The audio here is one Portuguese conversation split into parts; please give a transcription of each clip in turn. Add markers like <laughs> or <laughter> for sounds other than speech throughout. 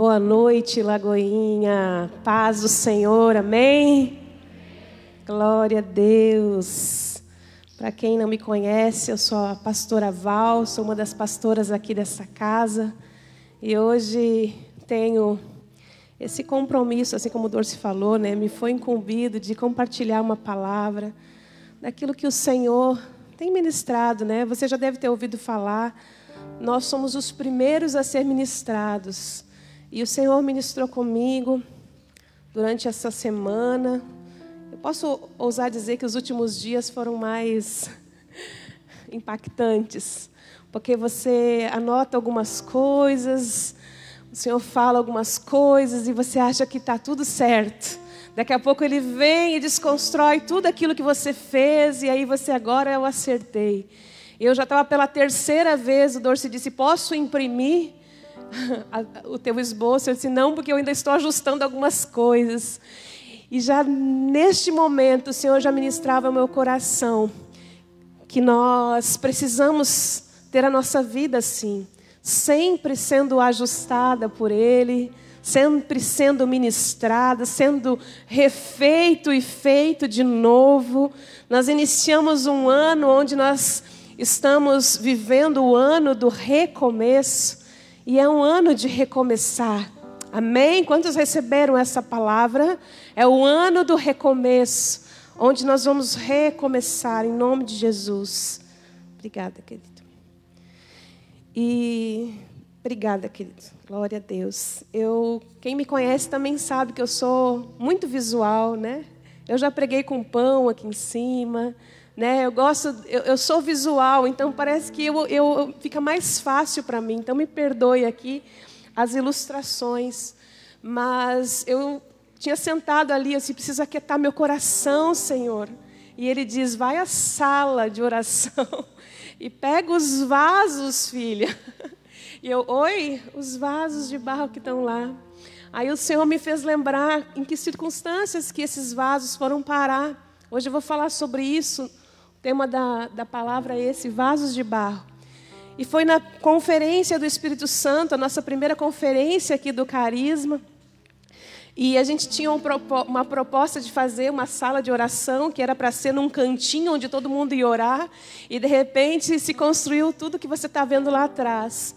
Boa noite, Lagoinha. Paz do Senhor, amém? Glória a Deus. Para quem não me conhece, eu sou a pastora Val, sou uma das pastoras aqui dessa casa. E hoje tenho esse compromisso, assim como o Dorce falou, né? Me foi incumbido de compartilhar uma palavra daquilo que o Senhor tem ministrado, né? Você já deve ter ouvido falar. Nós somos os primeiros a ser ministrados. E o Senhor ministrou comigo durante essa semana. Eu posso ousar dizer que os últimos dias foram mais <laughs> impactantes, porque você anota algumas coisas, o Senhor fala algumas coisas e você acha que está tudo certo. Daqui a pouco ele vem e desconstrói tudo aquilo que você fez, e aí você agora eu acertei. Eu já estava pela terceira vez, o Dorce disse: Posso imprimir <laughs> o teu esboço? Eu disse: Não, porque eu ainda estou ajustando algumas coisas. E já neste momento, o Senhor já ministrava ao meu coração que nós precisamos ter a nossa vida assim, sempre sendo ajustada por Ele sempre sendo ministrada, sendo refeito e feito de novo. Nós iniciamos um ano onde nós estamos vivendo o ano do recomeço, e é um ano de recomeçar. Amém? Quantos receberam essa palavra? É o ano do recomeço, onde nós vamos recomeçar em nome de Jesus. Obrigada, querido. E Obrigada, querido. Glória a Deus. Eu, quem me conhece também sabe que eu sou muito visual, né? Eu já preguei com pão aqui em cima, né? Eu gosto, eu, eu sou visual, então parece que eu, eu fica mais fácil para mim. Então me perdoe aqui as ilustrações, mas eu tinha sentado ali, eu disse, preciso aquietar meu coração, Senhor. E ele diz: vai à sala de oração <laughs> e pega os vasos, filha. <laughs> E eu, oi, os vasos de barro que estão lá. Aí o Senhor me fez lembrar em que circunstâncias que esses vasos foram parar. Hoje eu vou falar sobre isso. Tema da, da palavra é esse, vasos de barro. E foi na conferência do Espírito Santo, a nossa primeira conferência aqui do Carisma. E a gente tinha uma proposta de fazer uma sala de oração, que era para ser num cantinho onde todo mundo ia orar. E de repente se construiu tudo que você está vendo lá atrás.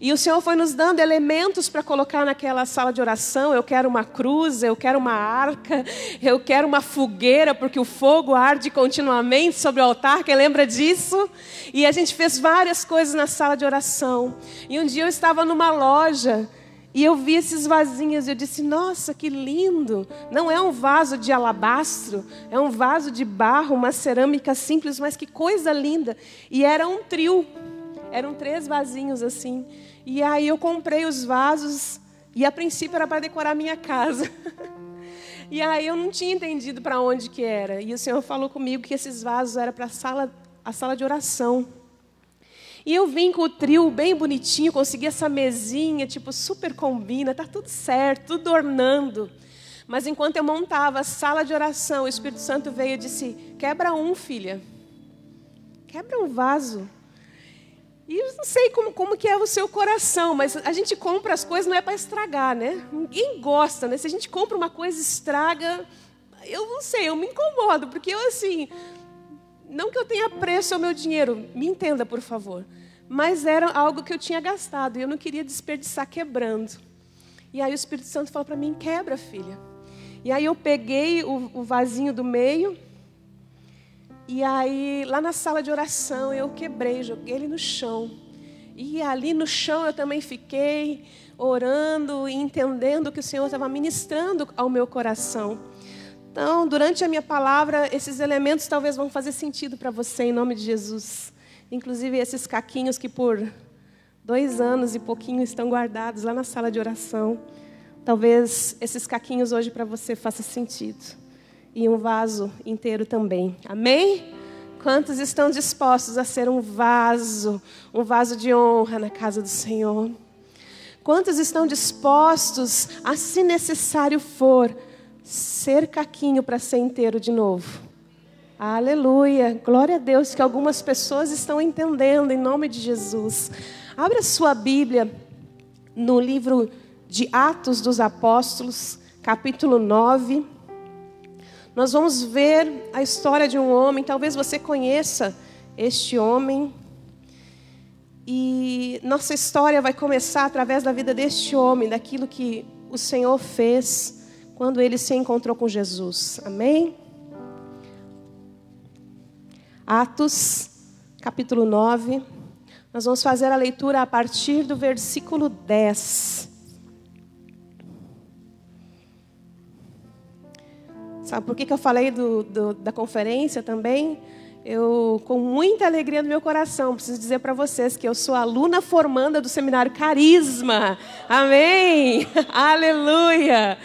E o Senhor foi nos dando elementos para colocar naquela sala de oração. Eu quero uma cruz, eu quero uma arca, <laughs> eu quero uma fogueira, porque o fogo arde continuamente sobre o altar. Quem lembra disso? E a gente fez várias coisas na sala de oração. E um dia eu estava numa loja e eu vi esses vasinhos e eu disse: Nossa, que lindo! Não é um vaso de alabastro, é um vaso de barro, uma cerâmica simples, mas que coisa linda! E era um trio. Eram três vasinhos assim. E aí eu comprei os vasos e a princípio era para decorar minha casa. <laughs> e aí eu não tinha entendido para onde que era. E o Senhor falou comigo que esses vasos eram para a sala, a sala de oração. E eu vim com o trio bem bonitinho, consegui essa mesinha, tipo, super combina, tá tudo certo, tudo ornando. Mas enquanto eu montava a sala de oração, o Espírito Santo veio e disse: Quebra um, filha. Quebra um vaso. E eu não sei como, como que é o seu coração, mas a gente compra as coisas não é para estragar, né? Ninguém gosta, né? Se a gente compra uma coisa estraga, eu não sei, eu me incomodo, porque eu assim, não que eu tenha preço ao meu dinheiro, me entenda, por favor, mas era algo que eu tinha gastado e eu não queria desperdiçar quebrando. E aí o Espírito Santo falou para mim: quebra, filha. E aí eu peguei o, o vasinho do meio e aí, lá na sala de oração, eu quebrei, joguei ele no chão. E ali no chão eu também fiquei orando e entendendo que o Senhor estava ministrando ao meu coração. Então, durante a minha palavra, esses elementos talvez vão fazer sentido para você, em nome de Jesus. Inclusive esses caquinhos que por dois anos e pouquinho estão guardados lá na sala de oração. Talvez esses caquinhos hoje para você façam sentido e um vaso inteiro também. Amém? Quantos estão dispostos a ser um vaso, um vaso de honra na casa do Senhor? Quantos estão dispostos a, se necessário for, ser caquinho para ser inteiro de novo? Aleluia! Glória a Deus que algumas pessoas estão entendendo em nome de Jesus. Abra sua Bíblia no livro de Atos dos Apóstolos, capítulo 9. Nós vamos ver a história de um homem, talvez você conheça este homem. E nossa história vai começar através da vida deste homem, daquilo que o Senhor fez quando ele se encontrou com Jesus. Amém? Atos, capítulo 9. Nós vamos fazer a leitura a partir do versículo 10. Sabe por que, que eu falei do, do, da conferência também? Eu, com muita alegria no meu coração, preciso dizer para vocês que eu sou aluna formanda do seminário Carisma. Amém! <laughs> Aleluia!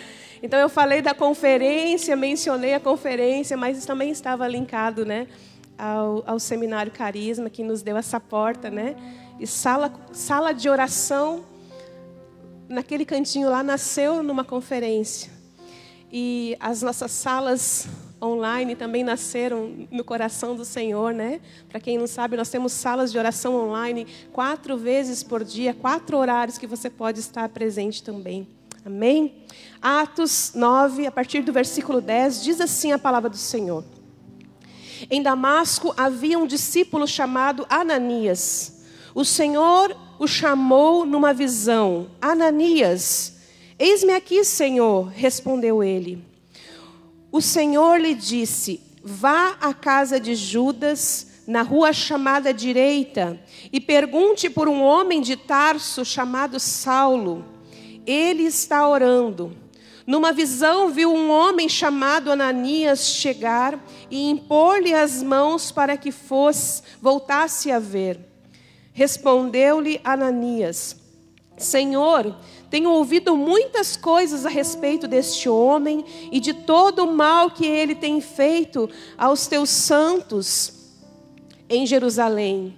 Então eu falei da conferência, mencionei a conferência, mas também estava linkado, né? Ao, ao seminário Carisma, que nos deu essa porta, né? E sala, sala de oração, naquele cantinho lá, nasceu numa conferência. E as nossas salas online também nasceram no coração do Senhor, né? Para quem não sabe, nós temos salas de oração online quatro vezes por dia, quatro horários que você pode estar presente também. Amém? Atos 9, a partir do versículo 10, diz assim a palavra do Senhor. Em Damasco havia um discípulo chamado Ananias. O Senhor o chamou numa visão: Ananias. Eis-me aqui, Senhor, respondeu ele. O Senhor lhe disse: Vá à casa de Judas, na rua chamada direita, e pergunte por um homem de Tarso chamado Saulo. Ele está orando. Numa visão, viu um homem chamado Ananias chegar e impor-lhe as mãos para que fosse, voltasse a ver. Respondeu-lhe Ananias: Senhor, tenho ouvido muitas coisas a respeito deste homem e de todo o mal que ele tem feito aos teus santos em Jerusalém.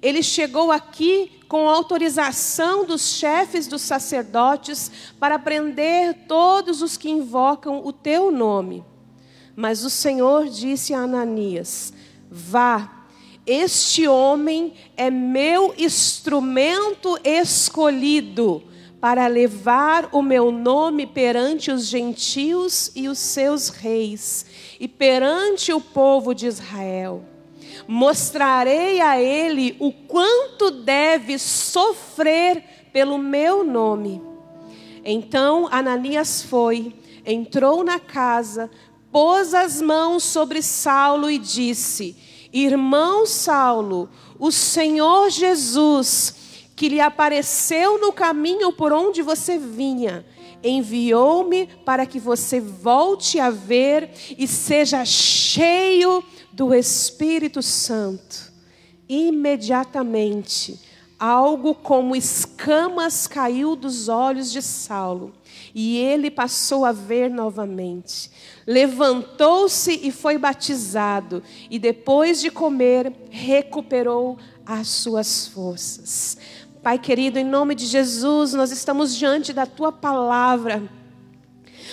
Ele chegou aqui com autorização dos chefes dos sacerdotes para prender todos os que invocam o teu nome. Mas o Senhor disse a Ananias: Vá, este homem é meu instrumento escolhido para levar o meu nome perante os gentios e os seus reis, e perante o povo de Israel. Mostrarei a ele o quanto deve sofrer pelo meu nome. Então Ananias foi, entrou na casa, pôs as mãos sobre Saulo e disse: Irmão Saulo, o Senhor Jesus, que lhe apareceu no caminho por onde você vinha, enviou-me para que você volte a ver e seja cheio do Espírito Santo. Imediatamente, algo como escamas caiu dos olhos de Saulo e ele passou a ver novamente. Levantou-se e foi batizado, e depois de comer, recuperou as suas forças. Pai querido, em nome de Jesus, nós estamos diante da tua palavra.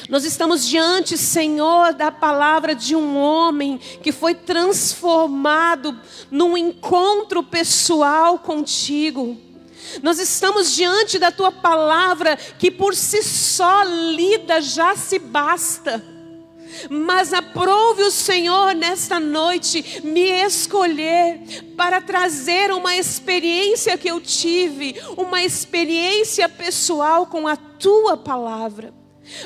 Nós estamos diante, Senhor, da palavra de um homem que foi transformado num encontro pessoal contigo. Nós estamos diante da tua palavra que por si só lida já se basta. Mas aprove o Senhor nesta noite me escolher para trazer uma experiência que eu tive, uma experiência pessoal com a tua palavra.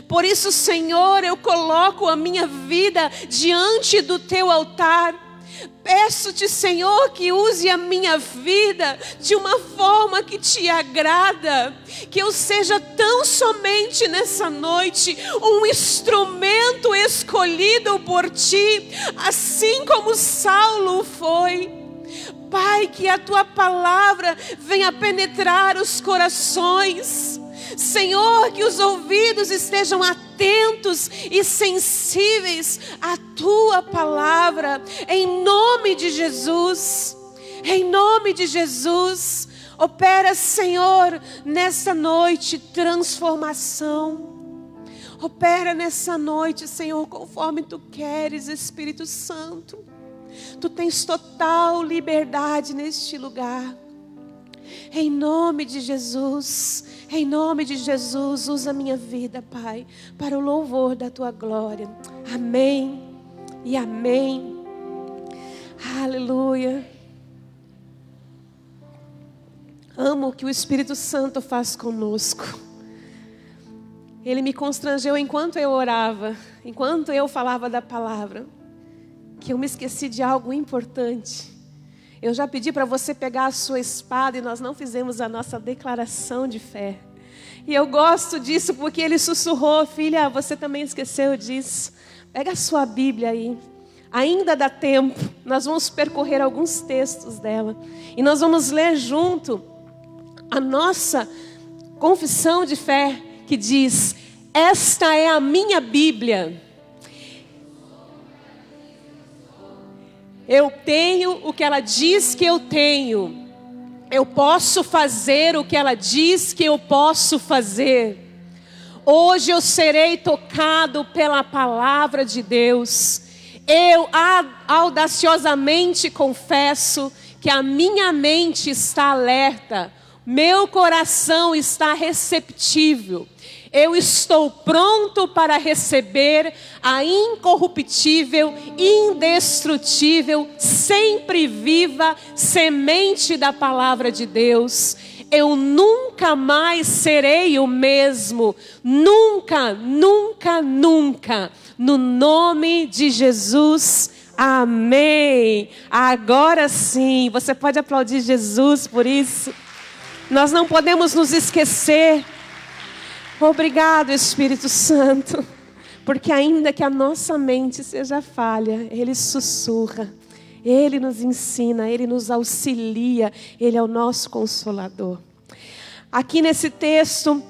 Por isso, Senhor, eu coloco a minha vida diante do teu altar Peço-te, Senhor, que use a minha vida de uma forma que te agrada, que eu seja tão somente nessa noite um instrumento escolhido por ti, assim como Saulo foi. Pai, que a tua palavra venha penetrar os corações Senhor, que os ouvidos estejam atentos e sensíveis à tua palavra, em nome de Jesus. Em nome de Jesus, opera, Senhor, nessa noite transformação. Opera nessa noite, Senhor, conforme tu queres, Espírito Santo. Tu tens total liberdade neste lugar. Em nome de Jesus, Em nome de Jesus, usa minha vida, Pai, para o louvor da tua glória. Amém e amém. Aleluia. Amo o que o Espírito Santo faz conosco. Ele me constrangeu enquanto eu orava, enquanto eu falava da palavra, que eu me esqueci de algo importante. Eu já pedi para você pegar a sua espada e nós não fizemos a nossa declaração de fé. E eu gosto disso porque ele sussurrou, filha, você também esqueceu disso. Pega a sua Bíblia aí. Ainda dá tempo. Nós vamos percorrer alguns textos dela e nós vamos ler junto a nossa confissão de fé que diz: Esta é a minha Bíblia. Eu tenho o que ela diz que eu tenho. Eu posso fazer o que ela diz que eu posso fazer. Hoje eu serei tocado pela palavra de Deus. Eu audaciosamente confesso que a minha mente está alerta, meu coração está receptível eu estou pronto para receber a incorruptível, indestrutível, sempre viva semente da palavra de Deus. Eu nunca mais serei o mesmo, nunca, nunca, nunca, no nome de Jesus. Amém. Agora sim, você pode aplaudir Jesus por isso. Nós não podemos nos esquecer Obrigado, Espírito Santo, porque ainda que a nossa mente seja falha, Ele sussurra, Ele nos ensina, Ele nos auxilia, Ele é o nosso consolador. Aqui nesse texto,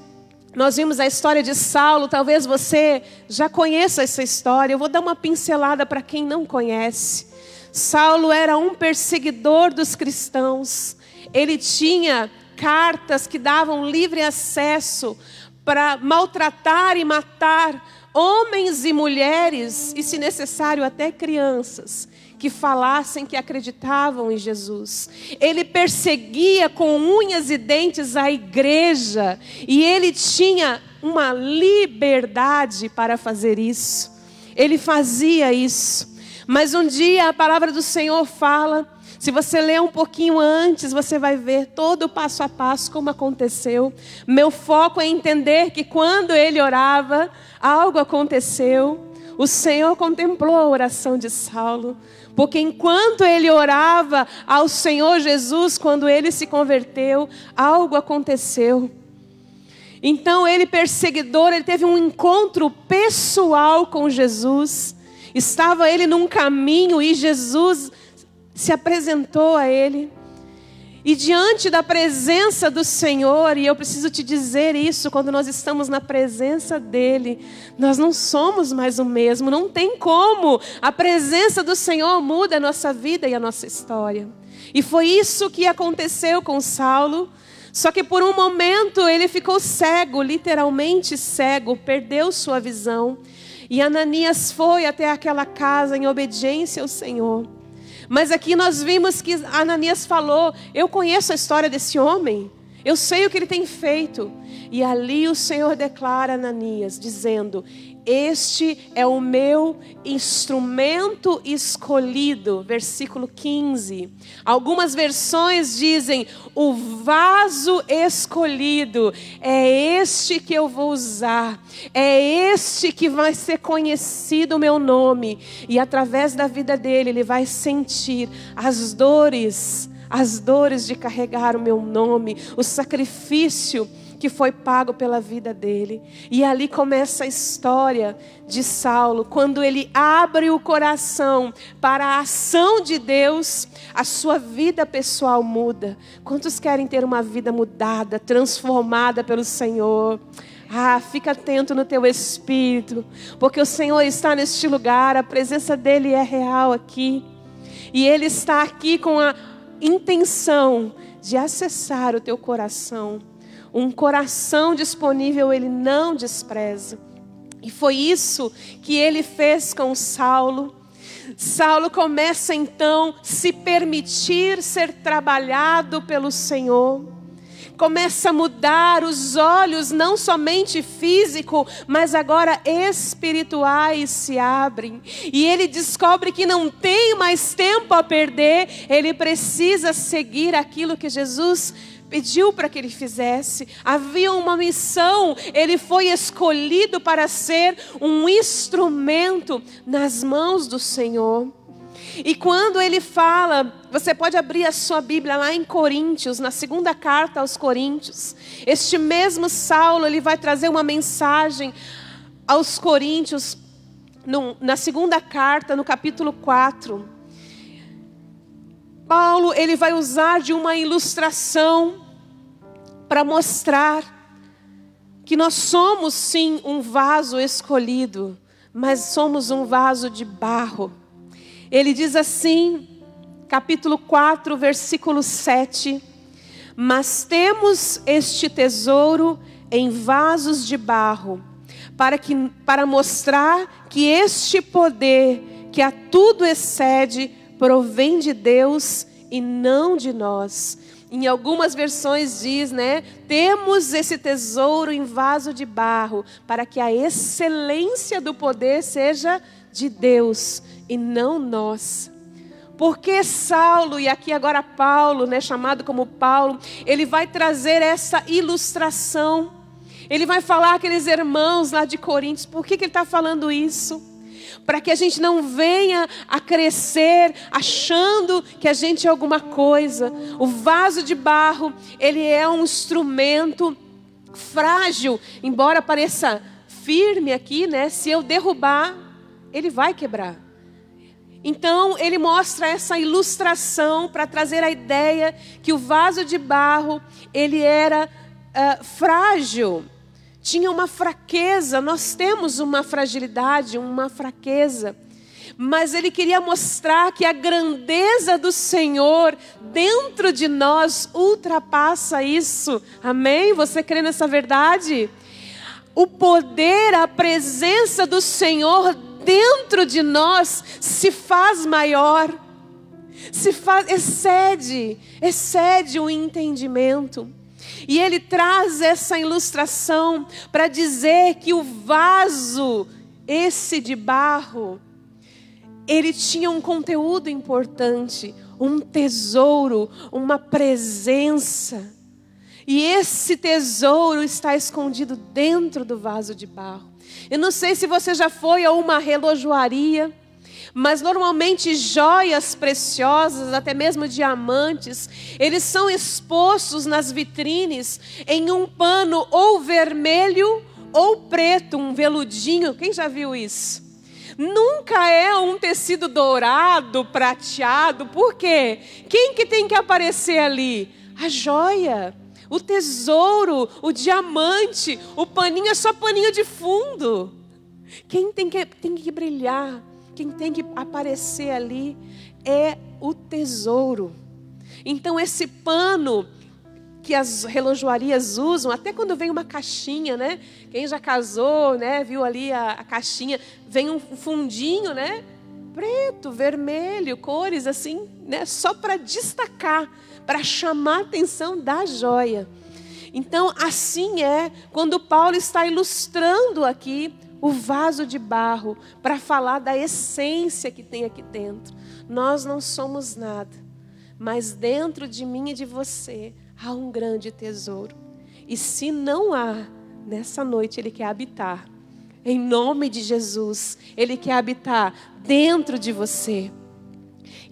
nós vimos a história de Saulo, talvez você já conheça essa história, eu vou dar uma pincelada para quem não conhece. Saulo era um perseguidor dos cristãos, ele tinha cartas que davam livre acesso para maltratar e matar homens e mulheres, e se necessário até crianças, que falassem que acreditavam em Jesus. Ele perseguia com unhas e dentes a igreja, e ele tinha uma liberdade para fazer isso. Ele fazia isso. Mas um dia a palavra do Senhor fala se você ler um pouquinho antes, você vai ver todo o passo a passo como aconteceu. Meu foco é entender que quando ele orava, algo aconteceu. O Senhor contemplou a oração de Saulo, porque enquanto ele orava ao Senhor Jesus, quando ele se converteu, algo aconteceu. Então ele perseguidor, ele teve um encontro pessoal com Jesus. Estava ele num caminho e Jesus se apresentou a ele. E diante da presença do Senhor, e eu preciso te dizer isso, quando nós estamos na presença dEle, nós não somos mais o mesmo, não tem como. A presença do Senhor muda a nossa vida e a nossa história. E foi isso que aconteceu com Saulo. Só que por um momento ele ficou cego, literalmente cego, perdeu sua visão. E Ananias foi até aquela casa em obediência ao Senhor. Mas aqui nós vimos que Ananias falou: Eu conheço a história desse homem, eu sei o que ele tem feito. E ali o Senhor declara Ananias, dizendo: Este é o meu instrumento escolhido. Versículo 15. Algumas versões dizem: O vaso escolhido. É este que eu vou usar. É este que vai ser conhecido o meu nome. E através da vida dele, ele vai sentir as dores as dores de carregar o meu nome, o sacrifício que foi pago pela vida dele. E ali começa a história de Saulo, quando ele abre o coração para a ação de Deus, a sua vida pessoal muda. Quantos querem ter uma vida mudada, transformada pelo Senhor? Ah, fica atento no teu espírito, porque o Senhor está neste lugar, a presença dele é real aqui. E ele está aqui com a intenção de acessar o teu coração. Um coração disponível ele não despreza. E foi isso que ele fez com Saulo. Saulo começa então se permitir ser trabalhado pelo Senhor. começa a mudar, os olhos, não somente físico, mas agora espirituais se abrem. E ele descobre que não tem mais tempo a perder, ele precisa seguir aquilo que Jesus pediu para que ele fizesse. Havia uma missão, ele foi escolhido para ser um instrumento nas mãos do Senhor. E quando ele fala, você pode abrir a sua Bíblia lá em Coríntios, na segunda carta aos Coríntios. Este mesmo Saulo, ele vai trazer uma mensagem aos Coríntios, na segunda carta, no capítulo 4. Paulo, ele vai usar de uma ilustração para mostrar que nós somos sim um vaso escolhido, mas somos um vaso de barro. Ele diz assim, capítulo 4, versículo 7: Mas temos este tesouro em vasos de barro, para, que, para mostrar que este poder, que a tudo excede, provém de Deus e não de nós. Em algumas versões diz, né? Temos esse tesouro em vaso de barro, para que a excelência do poder seja de Deus e não nós. Porque Saulo, e aqui agora Paulo, né, chamado como Paulo, ele vai trazer essa ilustração. Ele vai falar aqueles irmãos lá de Coríntios, por que, que ele está falando isso? Para que a gente não venha a crescer achando que a gente é alguma coisa. O vaso de barro, ele é um instrumento frágil, embora pareça firme aqui, né? Se eu derrubar, ele vai quebrar. Então, ele mostra essa ilustração para trazer a ideia que o vaso de barro, ele era uh, frágil, tinha uma fraqueza, nós temos uma fragilidade, uma fraqueza. Mas ele queria mostrar que a grandeza do Senhor dentro de nós ultrapassa isso. Amém? Você crê nessa verdade? O poder, a presença do Senhor dentro de nós se faz maior, se faz, excede, excede o entendimento. E ele traz essa ilustração para dizer que o vaso, esse de barro, ele tinha um conteúdo importante, um tesouro, uma presença. E esse tesouro está escondido dentro do vaso de barro. Eu não sei se você já foi a uma relojoaria, mas normalmente joias preciosas, até mesmo diamantes, eles são expostos nas vitrines em um pano ou vermelho ou preto, um veludinho. Quem já viu isso? Nunca é um tecido dourado, prateado. Por quê? Quem que tem que aparecer ali? A joia o tesouro, o diamante, o paninho é só paninho de fundo. Quem tem que, tem que brilhar, quem tem que aparecer ali é o tesouro. Então, esse pano que as relojoarias usam, até quando vem uma caixinha, né? Quem já casou, né? Viu ali a, a caixinha, vem um fundinho, né? Preto, vermelho, cores assim, né? Só para destacar para chamar a atenção da joia. Então, assim é quando Paulo está ilustrando aqui o vaso de barro para falar da essência que tem aqui dentro. Nós não somos nada, mas dentro de mim e de você há um grande tesouro. E se não há, nessa noite ele quer habitar. Em nome de Jesus, ele quer habitar dentro de você.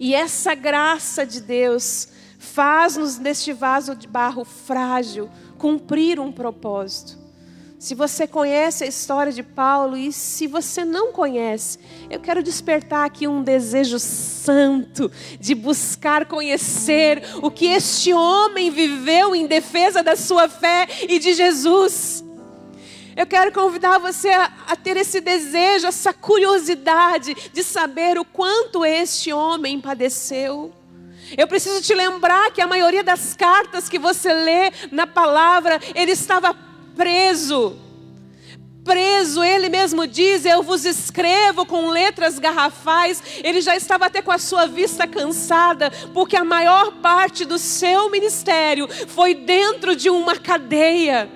E essa graça de Deus Faz-nos neste vaso de barro frágil cumprir um propósito. Se você conhece a história de Paulo e se você não conhece, eu quero despertar aqui um desejo santo de buscar conhecer o que este homem viveu em defesa da sua fé e de Jesus. Eu quero convidar você a, a, ter esse desejo, essa curiosidade de saber o quanto este homem padeceu. Eu preciso te lembrar que a maioria das cartas que você lê na palavra, ele estava preso. preso, ele mesmo diz: Eu vos escrevo com letras garrafais. Ele já estava até com a sua vista cansada, porque a maior parte do seu ministério foi dentro de uma cadeia.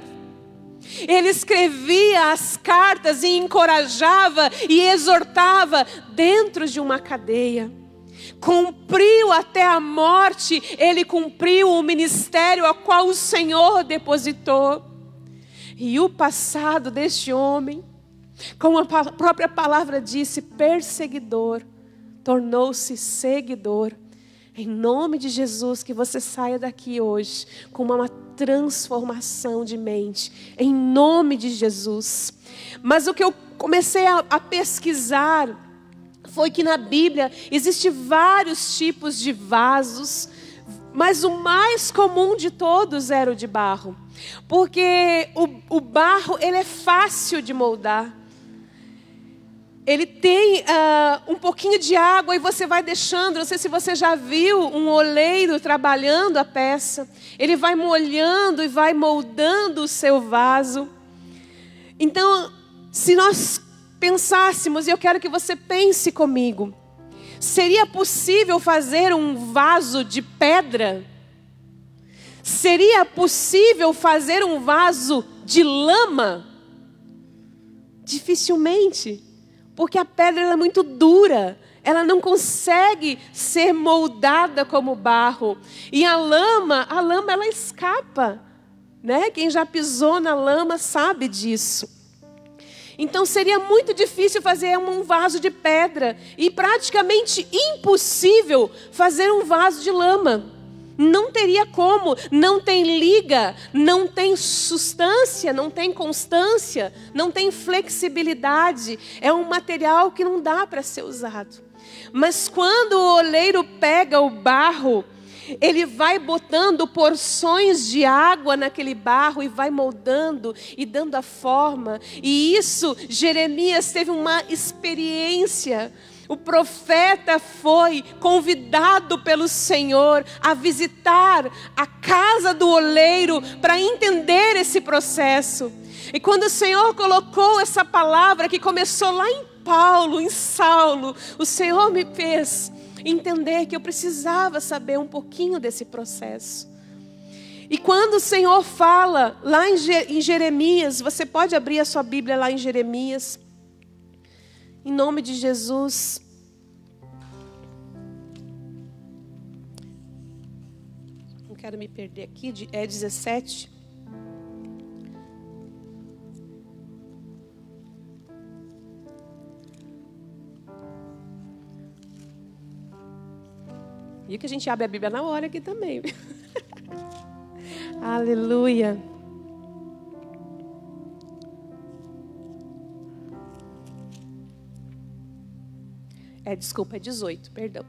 Ele escrevia as cartas e encorajava e exortava dentro de uma cadeia. Cumpriu até a morte, ele cumpriu o ministério a qual o Senhor depositou. E o passado deste homem, como a própria palavra disse, perseguidor, tornou-se seguidor. Em nome de Jesus, que você saia daqui hoje com uma transformação de mente. Em nome de Jesus. Mas o que eu comecei a, a pesquisar foi que na Bíblia existe vários tipos de vasos, mas o mais comum de todos era o de barro. Porque o, o barro ele é fácil de moldar. Ele tem uh, um pouquinho de água e você vai deixando. Não sei se você já viu um oleiro trabalhando a peça. Ele vai molhando e vai moldando o seu vaso. Então, se nós pensássemos, e eu quero que você pense comigo, seria possível fazer um vaso de pedra? Seria possível fazer um vaso de lama? Dificilmente, porque a pedra é muito dura, ela não consegue ser moldada como barro. E a lama, a lama ela escapa, né? Quem já pisou na lama sabe disso. Então seria muito difícil fazer um vaso de pedra e praticamente impossível fazer um vaso de lama. Não teria como, não tem liga, não tem substância, não tem constância, não tem flexibilidade. É um material que não dá para ser usado. Mas quando o oleiro pega o barro, ele vai botando porções de água naquele barro e vai moldando e dando a forma. E isso, Jeremias teve uma experiência o profeta foi convidado pelo Senhor a visitar a casa do oleiro para entender esse processo. E quando o Senhor colocou essa palavra que começou lá em Paulo, em Saulo, o Senhor me fez entender que eu precisava saber um pouquinho desse processo. E quando o Senhor fala lá em Jeremias, você pode abrir a sua Bíblia lá em Jeremias. Em nome de Jesus. Não quero me perder aqui. É 17. E que a gente abre a Bíblia na hora aqui também. <laughs> Aleluia. É, desculpa, é 18, perdão.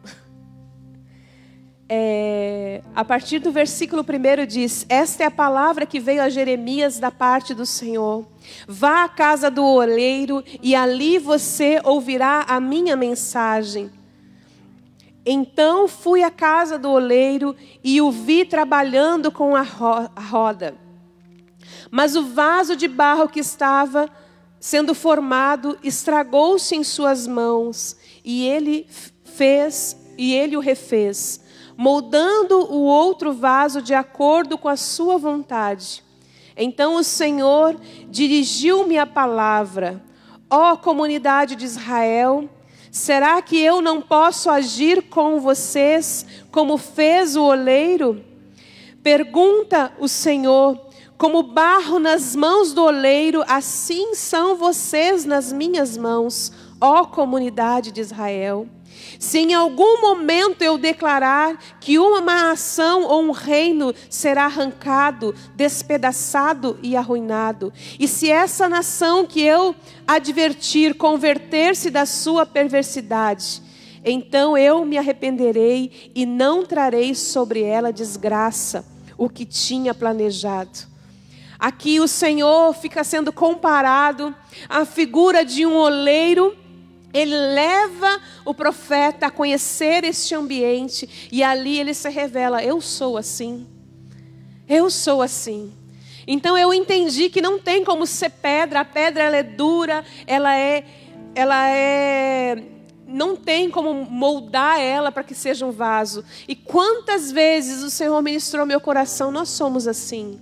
É, a partir do versículo 1 diz: Esta é a palavra que veio a Jeremias da parte do Senhor. Vá à casa do oleiro e ali você ouvirá a minha mensagem. Então fui à casa do oleiro e o vi trabalhando com a roda. Mas o vaso de barro que estava sendo formado estragou-se em suas mãos e ele fez e ele o refez, moldando o outro vaso de acordo com a sua vontade. Então o Senhor dirigiu-me a palavra: Ó oh, comunidade de Israel, será que eu não posso agir com vocês como fez o oleiro? Pergunta o Senhor: como barro nas mãos do oleiro, assim são vocês nas minhas mãos ó comunidade de Israel. Se em algum momento eu declarar que uma ação ou um reino será arrancado, despedaçado e arruinado, e se essa nação que eu advertir converter-se da sua perversidade, então eu me arrependerei e não trarei sobre ela desgraça, o que tinha planejado. Aqui o Senhor fica sendo comparado à figura de um oleiro ele leva o profeta a conhecer este ambiente e ali ele se revela: eu sou assim. Eu sou assim. Então eu entendi que não tem como ser pedra, a pedra ela é dura, ela é ela é não tem como moldar ela para que seja um vaso. E quantas vezes o Senhor ministrou meu coração, nós somos assim.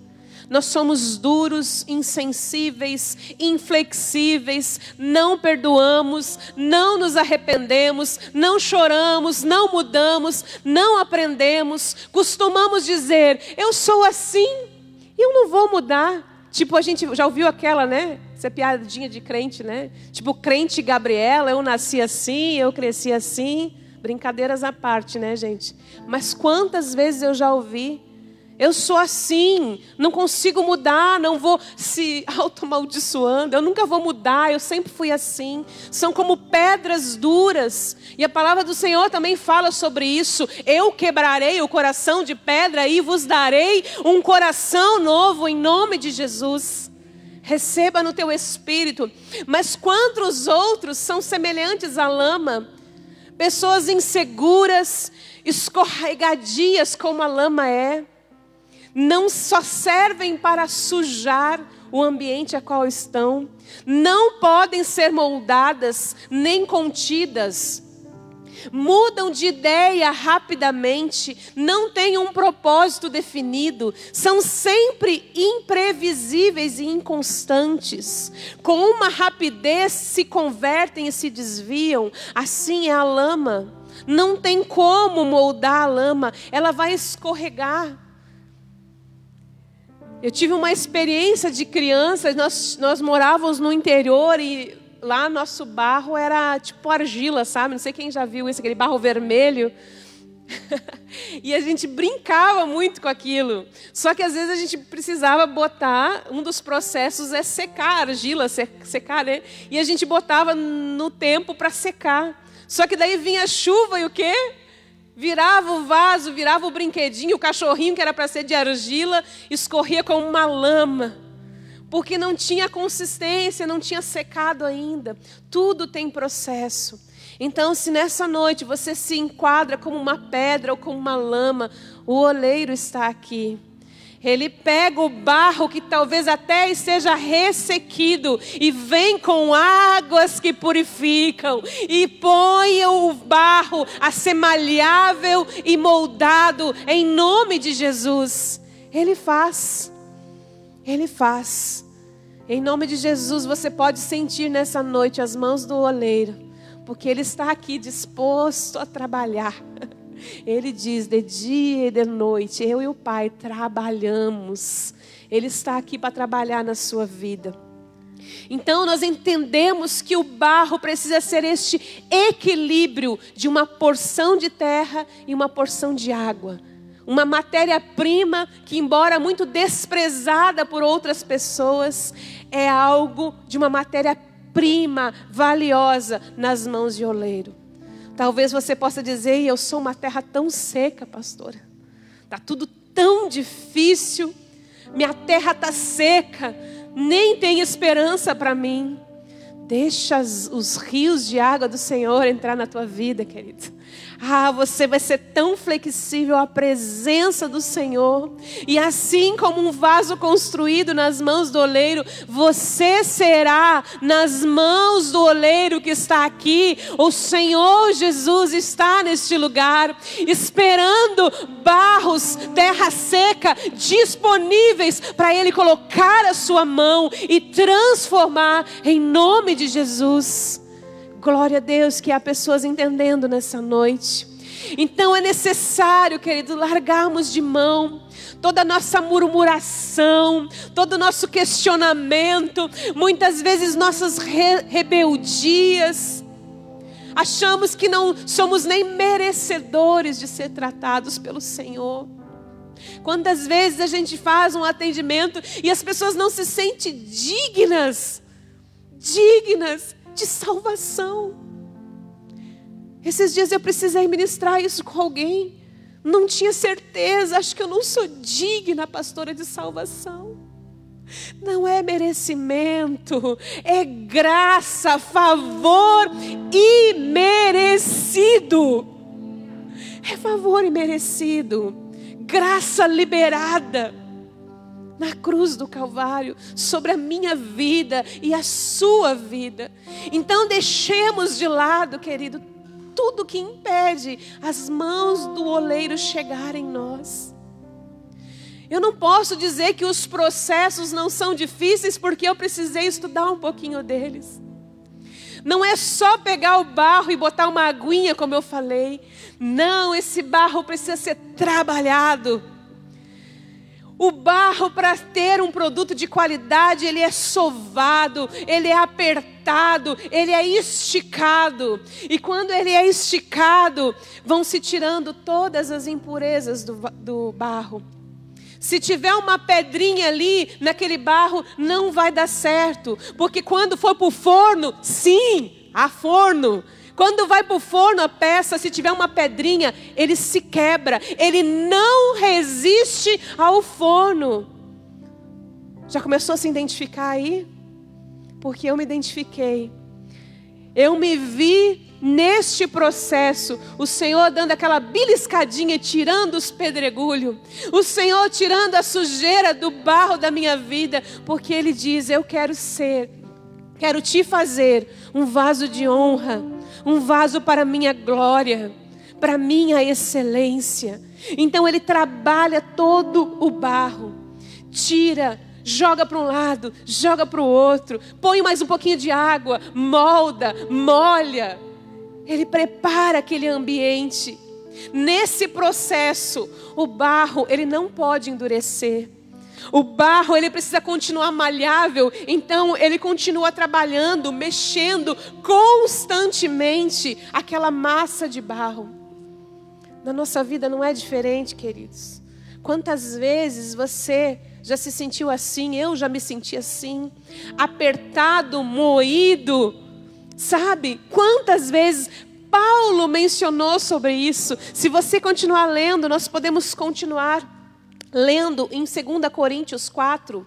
Nós somos duros, insensíveis, inflexíveis, não perdoamos, não nos arrependemos, não choramos, não mudamos, não aprendemos. Costumamos dizer: Eu sou assim, eu não vou mudar. Tipo, a gente já ouviu aquela, né? Essa piadinha de crente, né? Tipo, crente Gabriela, eu nasci assim, eu cresci assim. Brincadeiras à parte, né, gente? Mas quantas vezes eu já ouvi eu sou assim, não consigo mudar, não vou se <laughs> automaldiçoando, eu nunca vou mudar, eu sempre fui assim. São como pedras duras. E a palavra do Senhor também fala sobre isso. Eu quebrarei o coração de pedra e vos darei um coração novo em nome de Jesus. Receba no teu espírito. Mas quantos outros são semelhantes à lama? Pessoas inseguras, escorregadias como a lama é não só servem para sujar o ambiente a qual estão, não podem ser moldadas nem contidas. Mudam de ideia rapidamente, não têm um propósito definido, são sempre imprevisíveis e inconstantes. Com uma rapidez se convertem e se desviam, assim é a lama. Não tem como moldar a lama, ela vai escorregar. Eu tive uma experiência de criança, nós, nós morávamos no interior e lá nosso barro era tipo argila, sabe? Não sei quem já viu isso, aquele barro vermelho. <laughs> e a gente brincava muito com aquilo. Só que às vezes a gente precisava botar, um dos processos é secar a argila, secar, né? E a gente botava no tempo para secar. Só que daí vinha a chuva e o quê? Virava o vaso, virava o brinquedinho, o cachorrinho que era para ser de argila, escorria como uma lama. Porque não tinha consistência, não tinha secado ainda. Tudo tem processo. Então, se nessa noite você se enquadra como uma pedra ou como uma lama, o oleiro está aqui. Ele pega o barro que talvez até esteja ressequido e vem com águas que purificam e põe o barro a ser e moldado em nome de Jesus. Ele faz. Ele faz. Em nome de Jesus, você pode sentir nessa noite as mãos do oleiro, porque ele está aqui disposto a trabalhar. Ele diz: de dia e de noite, eu e o Pai trabalhamos. Ele está aqui para trabalhar na sua vida. Então nós entendemos que o barro precisa ser este equilíbrio de uma porção de terra e uma porção de água. Uma matéria-prima que, embora muito desprezada por outras pessoas, é algo de uma matéria-prima valiosa nas mãos de oleiro. Talvez você possa dizer: Eu sou uma terra tão seca, pastora. Está tudo tão difícil. Minha terra está seca. Nem tem esperança para mim. Deixa os rios de água do Senhor entrar na tua vida, querido. Ah, você vai ser tão flexível à presença do Senhor. E assim como um vaso construído nas mãos do oleiro, você será nas mãos do oleiro que está aqui. O Senhor Jesus está neste lugar, esperando barros, terra seca, disponíveis para Ele colocar a sua mão e transformar em nome de Jesus. Glória a Deus que há pessoas entendendo nessa noite. Então é necessário, querido, largarmos de mão toda a nossa murmuração, todo o nosso questionamento, muitas vezes nossas re rebeldias. Achamos que não somos nem merecedores de ser tratados pelo Senhor. Quantas vezes a gente faz um atendimento e as pessoas não se sentem dignas, dignas de salvação. Esses dias eu precisei ministrar isso com alguém. Não tinha certeza, acho que eu não sou digna, pastora, de salvação. Não é merecimento, é graça, favor imerecido. É favor imerecido, graça liberada. Na cruz do Calvário, sobre a minha vida e a sua vida. Então deixemos de lado, querido, tudo que impede as mãos do oleiro chegarem em nós. Eu não posso dizer que os processos não são difíceis porque eu precisei estudar um pouquinho deles. Não é só pegar o barro e botar uma aguinha, como eu falei. Não, esse barro precisa ser trabalhado. O barro, para ter um produto de qualidade, ele é sovado, ele é apertado, ele é esticado. E quando ele é esticado, vão se tirando todas as impurezas do, do barro. Se tiver uma pedrinha ali naquele barro, não vai dar certo, porque quando for para o forno, sim, há forno. Quando vai para o forno a peça, se tiver uma pedrinha, ele se quebra, ele não resiste ao forno. Já começou a se identificar aí? Porque eu me identifiquei. Eu me vi neste processo, o Senhor dando aquela beliscadinha e tirando os pedregulhos, o Senhor tirando a sujeira do barro da minha vida, porque Ele diz: Eu quero ser, quero te fazer um vaso de honra, um vaso para minha glória, para minha excelência. Então Ele trabalha todo o barro, tira joga para um lado, joga para o outro, põe mais um pouquinho de água, molda, molha. Ele prepara aquele ambiente. Nesse processo, o barro, ele não pode endurecer. O barro, ele precisa continuar malhável, então ele continua trabalhando, mexendo constantemente aquela massa de barro. Na nossa vida não é diferente, queridos. Quantas vezes você já se sentiu assim? Eu já me senti assim, apertado, moído, Sabe quantas vezes Paulo mencionou sobre isso? Se você continuar lendo, nós podemos continuar lendo em 2 Coríntios 4.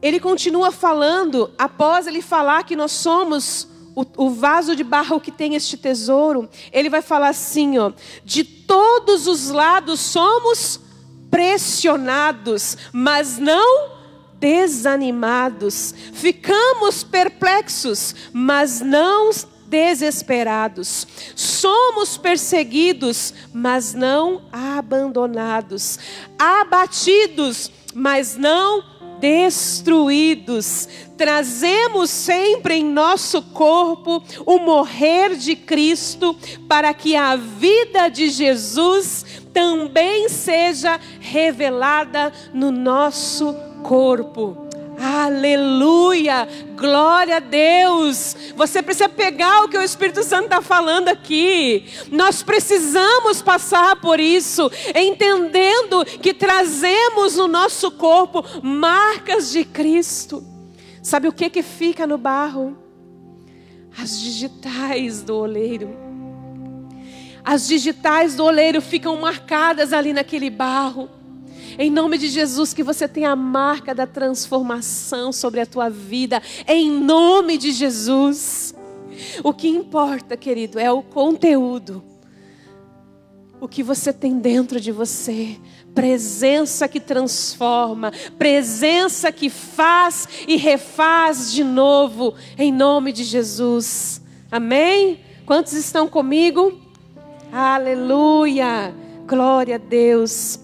Ele continua falando, após ele falar que nós somos o, o, vaso de barro que tem este tesouro, ele vai falar assim, ó, de todos os lados somos pressionados, mas não desanimados, ficamos perplexos, mas não desesperados, somos perseguidos, mas não abandonados, abatidos, mas não destruídos. Trazemos sempre em nosso corpo o morrer de Cristo, para que a vida de Jesus também seja revelada no nosso corpo. Aleluia! Glória a Deus! Você precisa pegar o que o Espírito Santo está falando aqui. Nós precisamos passar por isso, entendendo que trazemos no nosso corpo marcas de Cristo. Sabe o que que fica no barro? As digitais do oleiro. As digitais do oleiro ficam marcadas ali naquele barro. Em nome de Jesus, que você tenha a marca da transformação sobre a tua vida. Em nome de Jesus. O que importa, querido, é o conteúdo. O que você tem dentro de você. Presença que transforma, presença que faz e refaz de novo, em nome de Jesus. Amém? Quantos estão comigo? Aleluia! Glória a Deus.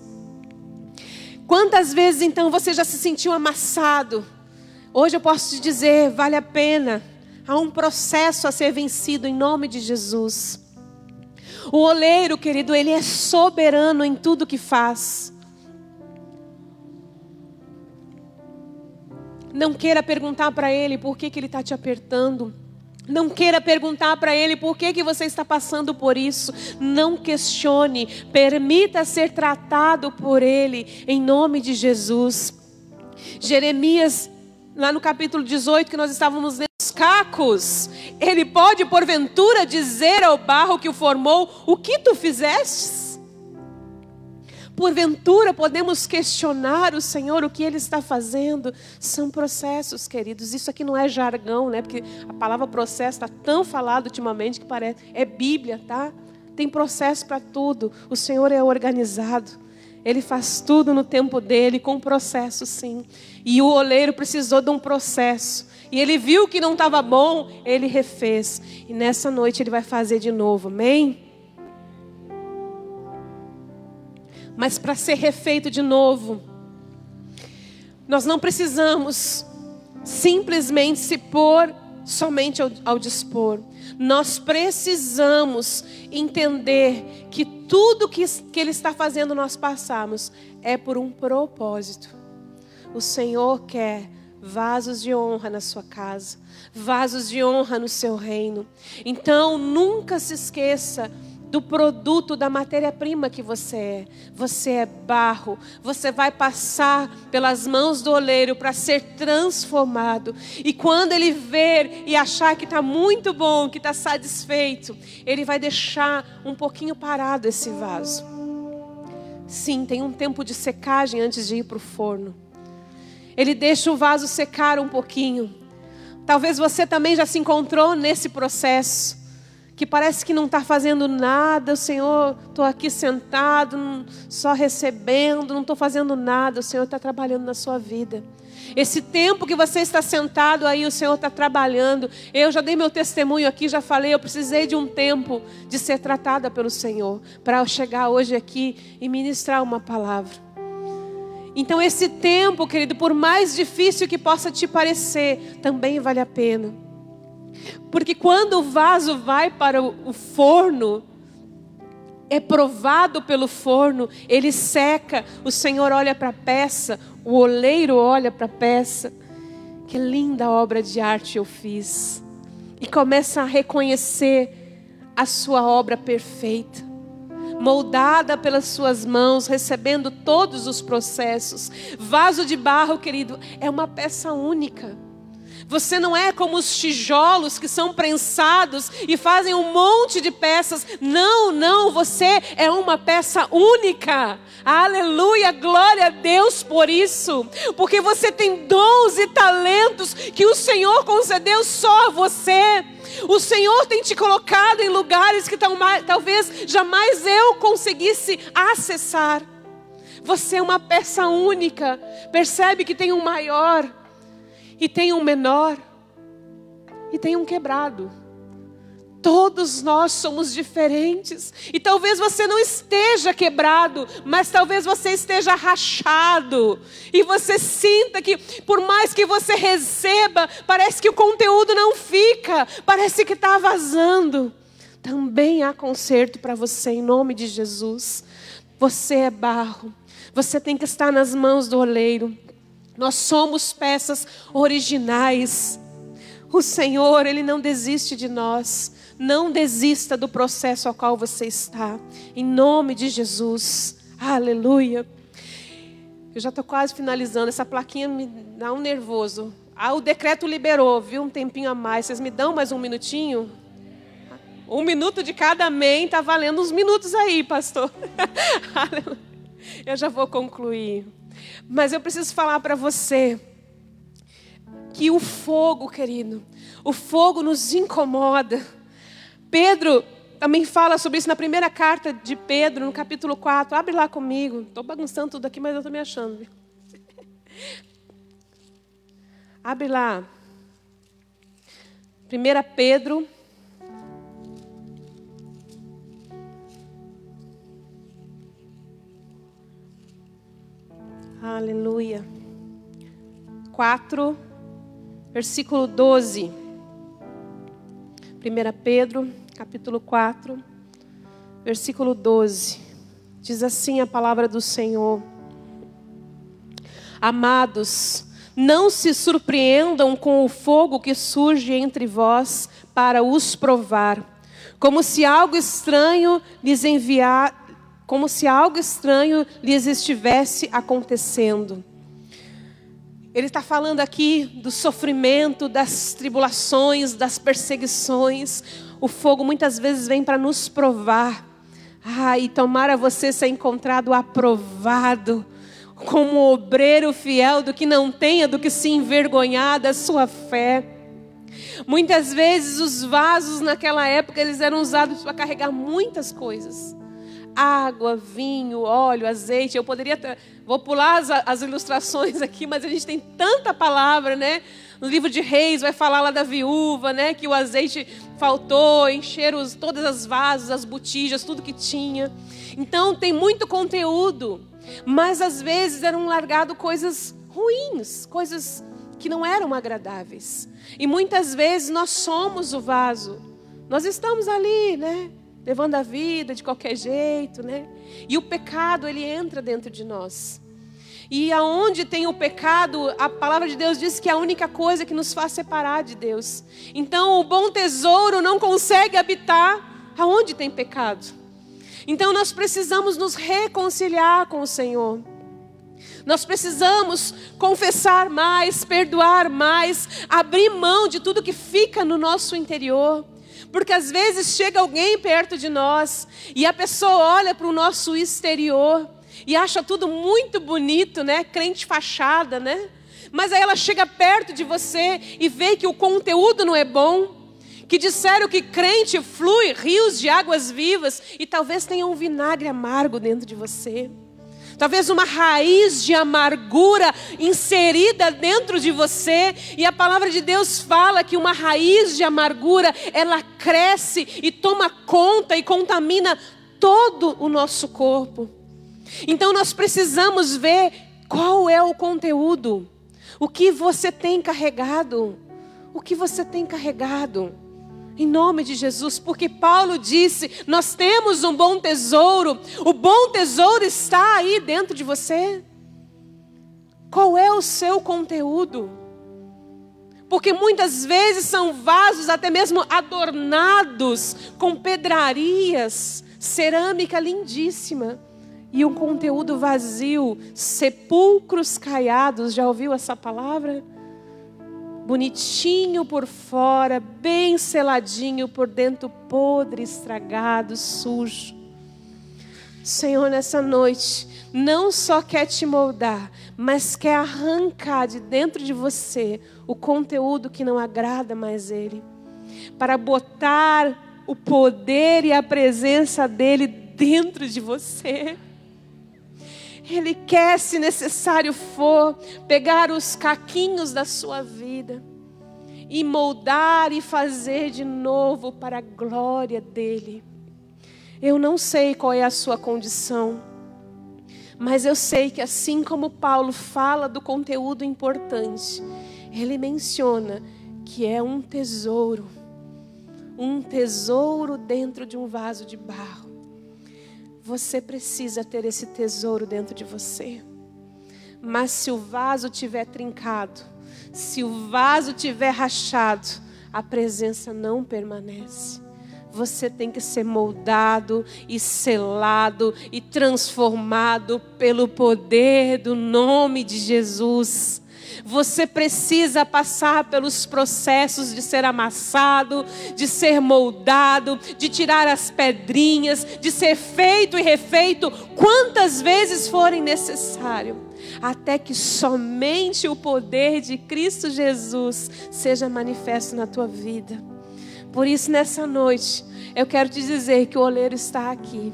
Quantas vezes então você já se sentiu amassado? Hoje eu posso te dizer, vale a pena. Há um processo a ser vencido em nome de Jesus. O oleiro, querido, ele é soberano em tudo que faz. Não queira perguntar para ele por que, que ele está te apertando. Não queira perguntar para ele por que, que você está passando por isso. Não questione. Permita ser tratado por ele, em nome de Jesus. Jeremias, lá no capítulo 18, que nós estávamos lendo, os cacos. Ele pode, porventura, dizer ao barro que o formou: O que tu fizestes? Porventura podemos questionar o Senhor o que Ele está fazendo. São processos, queridos. Isso aqui não é jargão, né? Porque a palavra processo está tão falada ultimamente que parece. É Bíblia, tá? Tem processo para tudo. O Senhor é organizado. Ele faz tudo no tempo dele, com processo, sim. E o oleiro precisou de um processo. E ele viu que não estava bom, ele refez. E nessa noite ele vai fazer de novo, amém? Mas para ser refeito de novo, nós não precisamos simplesmente se pôr somente ao, ao dispor. Nós precisamos entender que tudo que, que Ele está fazendo nós passarmos é por um propósito. O Senhor quer vasos de honra na sua casa, vasos de honra no seu reino. Então, nunca se esqueça do produto, da matéria-prima que você é. Você é barro. Você vai passar pelas mãos do oleiro para ser transformado. E quando ele ver e achar que está muito bom, que está satisfeito, ele vai deixar um pouquinho parado esse vaso. Sim, tem um tempo de secagem antes de ir para o forno. Ele deixa o vaso secar um pouquinho. Talvez você também já se encontrou nesse processo que parece que não está fazendo nada, o Senhor, estou aqui sentado, só recebendo, não estou fazendo nada, o Senhor está trabalhando na sua vida. Esse tempo que você está sentado aí, o Senhor está trabalhando. Eu já dei meu testemunho aqui, já falei, eu precisei de um tempo de ser tratada pelo Senhor, para chegar hoje aqui e ministrar uma palavra. Então, esse tempo, querido, por mais difícil que possa te parecer, também vale a pena. Porque quando o vaso vai para o forno, é provado pelo forno, ele seca, o Senhor olha para a peça, o oleiro olha para a peça. Que linda obra de arte eu fiz. E começa a reconhecer a sua obra perfeita, moldada pelas suas mãos, recebendo todos os processos. Vaso de barro, querido, é uma peça única. Você não é como os tijolos que são prensados e fazem um monte de peças. Não, não, você é uma peça única. Aleluia, glória a Deus por isso. Porque você tem dons e talentos que o Senhor concedeu só a você. O Senhor tem te colocado em lugares que talvez jamais eu conseguisse acessar. Você é uma peça única. Percebe que tem um maior e tem um menor, e tem um quebrado. Todos nós somos diferentes. E talvez você não esteja quebrado, mas talvez você esteja rachado. E você sinta que, por mais que você receba, parece que o conteúdo não fica, parece que está vazando. Também há conserto para você, em nome de Jesus. Você é barro, você tem que estar nas mãos do oleiro. Nós somos peças originais. O Senhor, Ele não desiste de nós. Não desista do processo ao qual você está. Em nome de Jesus. Aleluia. Eu já estou quase finalizando. Essa plaquinha me dá um nervoso. Ah, o decreto liberou, viu? Um tempinho a mais. Vocês me dão mais um minutinho? Um minuto de cada amém. Está valendo uns minutos aí, pastor. <laughs> Eu já vou concluir. Mas eu preciso falar para você que o fogo, querido, o fogo nos incomoda. Pedro também fala sobre isso na primeira carta de Pedro, no capítulo 4. Abre lá comigo. Estou bagunçando tudo aqui, mas eu estou me achando. <laughs> Abre lá. 1 Pedro Aleluia. 4, versículo 12. 1 Pedro, capítulo 4, versículo 12. Diz assim a palavra do Senhor: Amados, não se surpreendam com o fogo que surge entre vós para os provar, como se algo estranho lhes enviar, como se algo estranho lhes estivesse acontecendo. Ele está falando aqui do sofrimento, das tribulações, das perseguições. O fogo muitas vezes vem para nos provar. Ah, e tomara você ser encontrado aprovado, como obreiro fiel do que não tenha, do que se envergonhar da sua fé. Muitas vezes os vasos naquela época eles eram usados para carregar muitas coisas água, vinho, óleo, azeite. Eu poderia. Ter, vou pular as, as ilustrações aqui, mas a gente tem tanta palavra, né? No livro de Reis vai falar lá da viúva, né? Que o azeite faltou, encher os, todas as vasos, as botijas, tudo que tinha. Então tem muito conteúdo, mas às vezes eram largado coisas ruins, coisas que não eram agradáveis. E muitas vezes nós somos o vaso. Nós estamos ali, né? Levando a vida de qualquer jeito, né? E o pecado, ele entra dentro de nós. E aonde tem o pecado, a palavra de Deus diz que é a única coisa que nos faz separar de Deus. Então, o bom tesouro não consegue habitar aonde tem pecado. Então, nós precisamos nos reconciliar com o Senhor. Nós precisamos confessar mais, perdoar mais, abrir mão de tudo que fica no nosso interior. Porque às vezes chega alguém perto de nós e a pessoa olha para o nosso exterior e acha tudo muito bonito, né? Crente fachada, né? Mas aí ela chega perto de você e vê que o conteúdo não é bom, que disseram que crente flui rios de águas vivas e talvez tenha um vinagre amargo dentro de você. Talvez uma raiz de amargura inserida dentro de você, e a palavra de Deus fala que uma raiz de amargura, ela cresce e toma conta e contamina todo o nosso corpo. Então nós precisamos ver qual é o conteúdo, o que você tem carregado, o que você tem carregado. Em nome de Jesus, porque Paulo disse: Nós temos um bom tesouro, o bom tesouro está aí dentro de você. Qual é o seu conteúdo? Porque muitas vezes são vasos até mesmo adornados com pedrarias, cerâmica lindíssima e um conteúdo vazio, sepulcros caiados. Já ouviu essa palavra? Bonitinho por fora, bem seladinho por dentro, podre, estragado, sujo. Senhor, nessa noite, não só quer te moldar, mas quer arrancar de dentro de você o conteúdo que não agrada mais Ele, para botar o poder e a presença dEle dentro de você. Ele quer, se necessário for, pegar os caquinhos da sua vida e moldar e fazer de novo para a glória dele. Eu não sei qual é a sua condição, mas eu sei que assim como Paulo fala do conteúdo importante, ele menciona que é um tesouro, um tesouro dentro de um vaso de barro. Você precisa ter esse tesouro dentro de você. Mas se o vaso tiver trincado, se o vaso tiver rachado, a presença não permanece. Você tem que ser moldado e selado e transformado pelo poder do nome de Jesus. Você precisa passar pelos processos de ser amassado, de ser moldado, de tirar as pedrinhas, de ser feito e refeito quantas vezes forem necessário, até que somente o poder de Cristo Jesus seja manifesto na tua vida. Por isso, nessa noite, eu quero te dizer que o oleiro está aqui.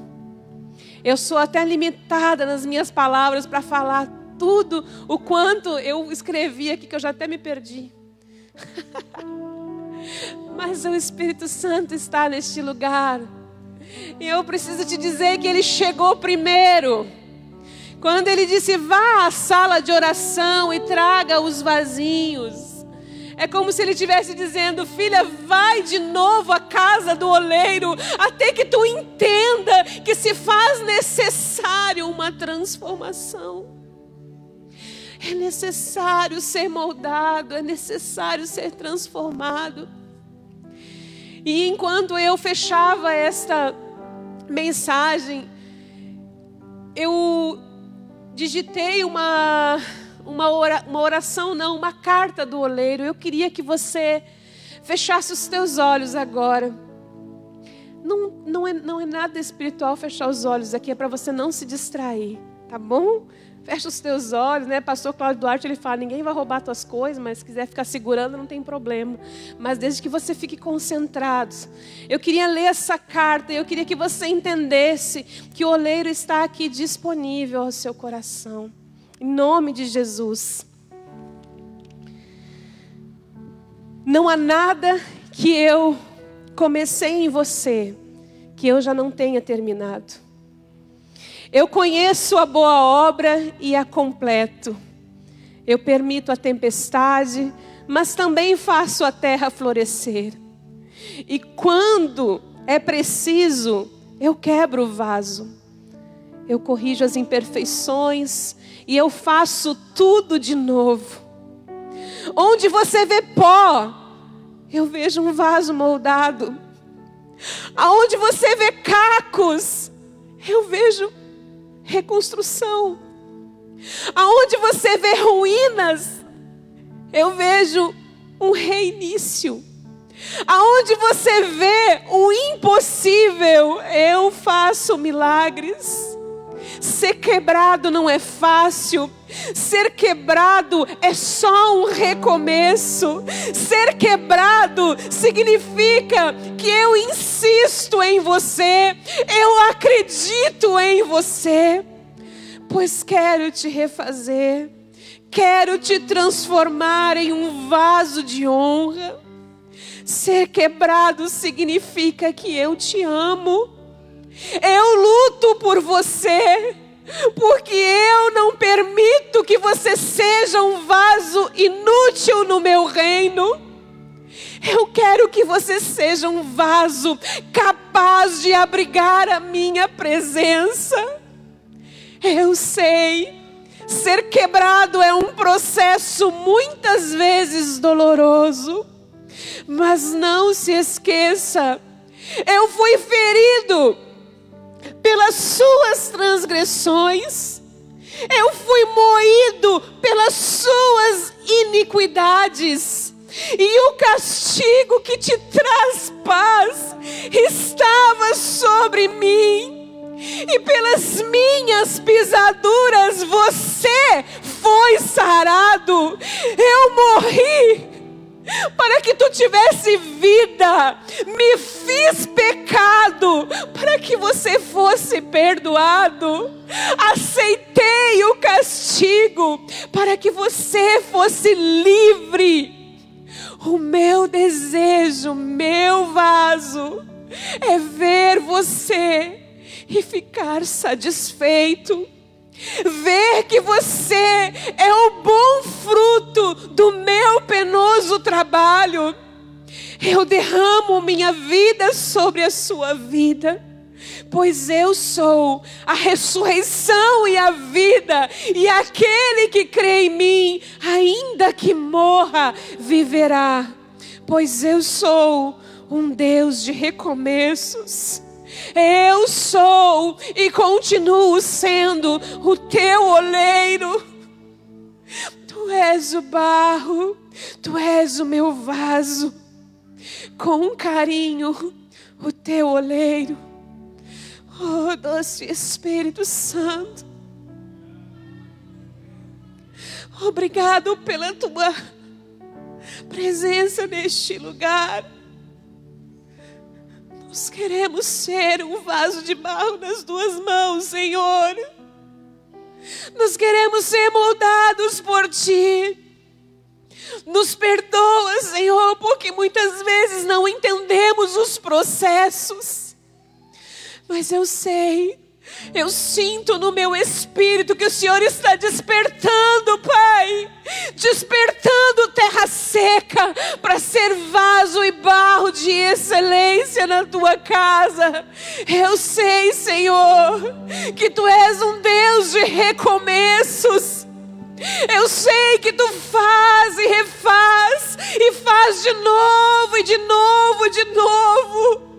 Eu sou até limitada nas minhas palavras para falar tudo o quanto eu escrevi aqui, que eu já até me perdi. <laughs> Mas o Espírito Santo está neste lugar. E eu preciso te dizer que ele chegou primeiro. Quando ele disse: vá à sala de oração e traga os vasinhos. É como se ele estivesse dizendo: Filha, vai de novo à casa do oleiro, até que tu entenda que se faz necessário uma transformação. É necessário ser moldado, é necessário ser transformado. E enquanto eu fechava esta mensagem, eu digitei uma, uma, uma oração, não, uma carta do oleiro. Eu queria que você fechasse os teus olhos agora. Não, não, é, não é nada espiritual fechar os olhos aqui, é para você não se distrair tá bom? Fecha os teus olhos, né? Pastor Cláudio Duarte, ele fala, ninguém vai roubar tuas coisas, mas se quiser ficar segurando, não tem problema. Mas desde que você fique concentrado. Eu queria ler essa carta, eu queria que você entendesse que o oleiro está aqui disponível ao seu coração. Em nome de Jesus. Não há nada que eu comecei em você que eu já não tenha terminado. Eu conheço a boa obra e a completo. Eu permito a tempestade, mas também faço a terra florescer. E quando é preciso, eu quebro o vaso. Eu corrijo as imperfeições e eu faço tudo de novo. Onde você vê pó, eu vejo um vaso moldado. Aonde você vê cacos, eu vejo reconstrução. Aonde você vê ruínas, eu vejo um reinício. Aonde você vê o impossível, eu faço milagres. Ser quebrado não é fácil. Ser quebrado é só um recomeço. Ser quebrado significa que eu insisto em você, eu acredito em você, pois quero te refazer, quero te transformar em um vaso de honra. Ser quebrado significa que eu te amo. Eu luto por você, porque eu não permito que você seja um vaso inútil no meu reino. Eu quero que você seja um vaso capaz de abrigar a minha presença. Eu sei, ser quebrado é um processo muitas vezes doloroso, mas não se esqueça, eu fui ferido pelas suas transgressões, eu fui moído pelas suas iniquidades, e o castigo que te traz paz estava sobre mim, e pelas minhas pisaduras você foi sarado. Eu morri para que tu tivesse vida, me fiz pecado, para que você fosse perdoado, aceitei o castigo, para que você fosse livre. O meu desejo, meu vaso, é ver você e ficar satisfeito ver que você é o bom fruto do meu penoso trabalho. Eu derramo minha vida sobre a sua vida, pois eu sou a ressurreição e a vida, e aquele que crê em mim, ainda que morra, viverá, pois eu sou um Deus de recomeços. Eu sou e continuo sendo o teu oleiro. Tu és o barro, tu és o meu vaso. Com carinho, o teu oleiro. Oh, doce Espírito Santo. Obrigado pela tua presença neste lugar. Nós queremos ser um vaso de barro nas tuas mãos, Senhor. Nós queremos ser moldados por ti. Nos perdoa, Senhor, porque muitas vezes não entendemos os processos. Mas eu sei eu sinto no meu espírito que o Senhor está despertando, Pai, despertando terra seca para ser vaso e barro de excelência na tua casa. Eu sei, Senhor, que tu és um Deus de recomeços. Eu sei que tu faz e refaz, e faz de novo, e de novo, e de novo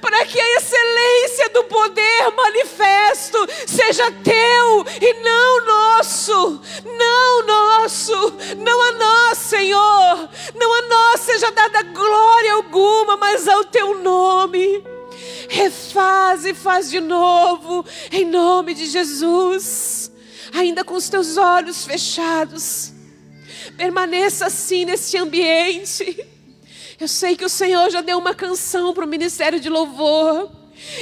para que a excelência do poder manifesto seja teu e não nosso, não nosso, não a nós, Senhor, não a nós seja dada glória alguma, mas ao teu nome. refaz e faz de novo, em nome de Jesus. Ainda com os teus olhos fechados, permaneça assim nesse ambiente. Eu sei que o Senhor já deu uma canção para o ministério de louvor.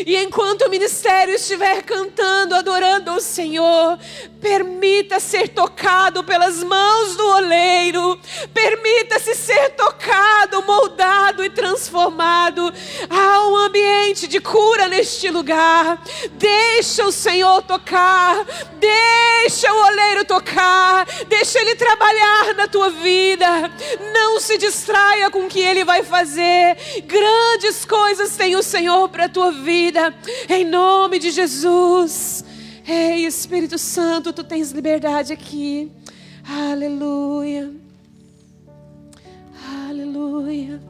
E enquanto o ministério estiver cantando, adorando ao Senhor, permita ser tocado pelas mãos do oleiro, permita-se ser tocado, moldado e transformado. Há um ambiente de cura neste lugar. Deixa o Senhor tocar, deixa o oleiro tocar, deixa ele trabalhar na tua vida. Não se distraia com o que ele vai fazer. Grandes coisas tem o Senhor para a tua vida vida, em nome de Jesus. Ei, Espírito Santo, tu tens liberdade aqui. Aleluia. Aleluia.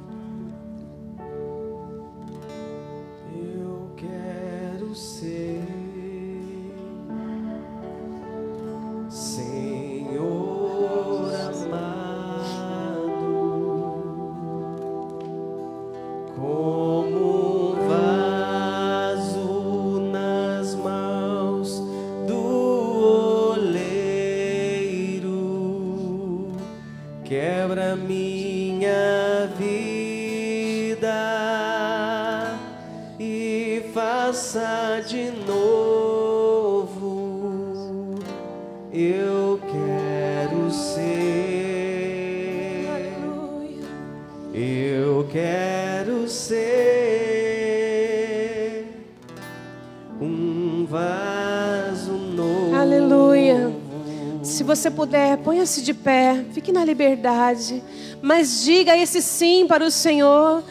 Ponha-se de pé, fique na liberdade, mas diga esse sim para o Senhor.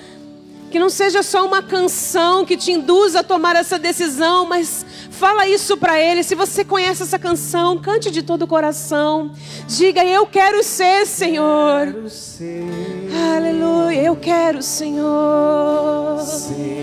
Que não seja só uma canção que te induza a tomar essa decisão, mas fala isso para Ele. Se você conhece essa canção, cante de todo o coração. Diga: Eu quero ser, Senhor. Quero ser Aleluia. Eu quero, Senhor. Senhor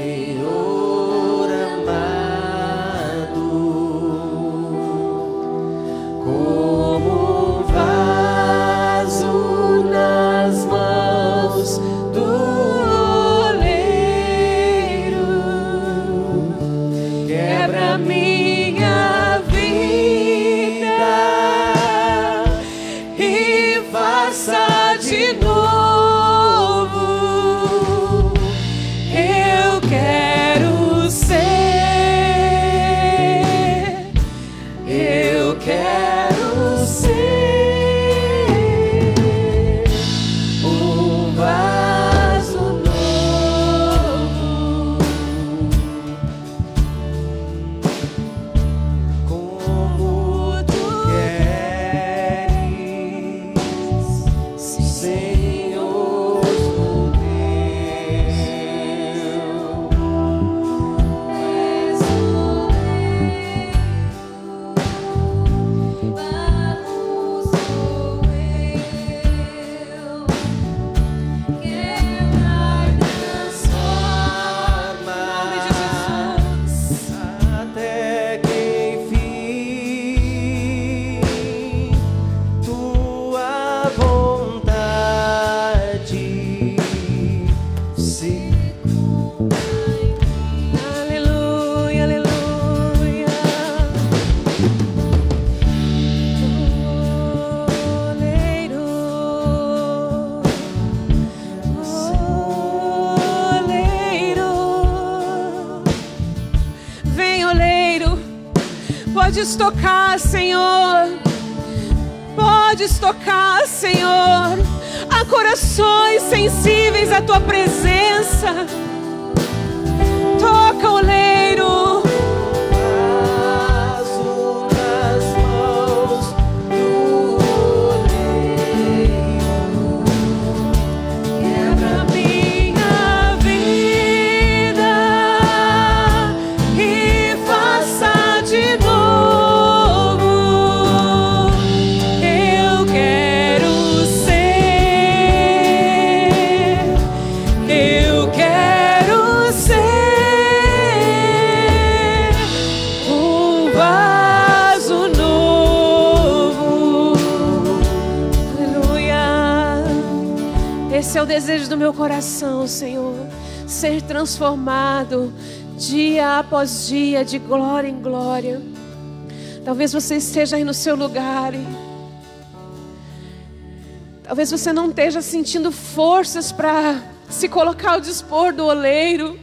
tocar, Senhor, podes tocar, Senhor. Há corações sensíveis à tua presença. Desejo do meu coração, Senhor. Ser transformado dia após dia, de glória em glória. Talvez você esteja aí no seu lugar e talvez você não esteja sentindo forças para se colocar ao dispor do oleiro.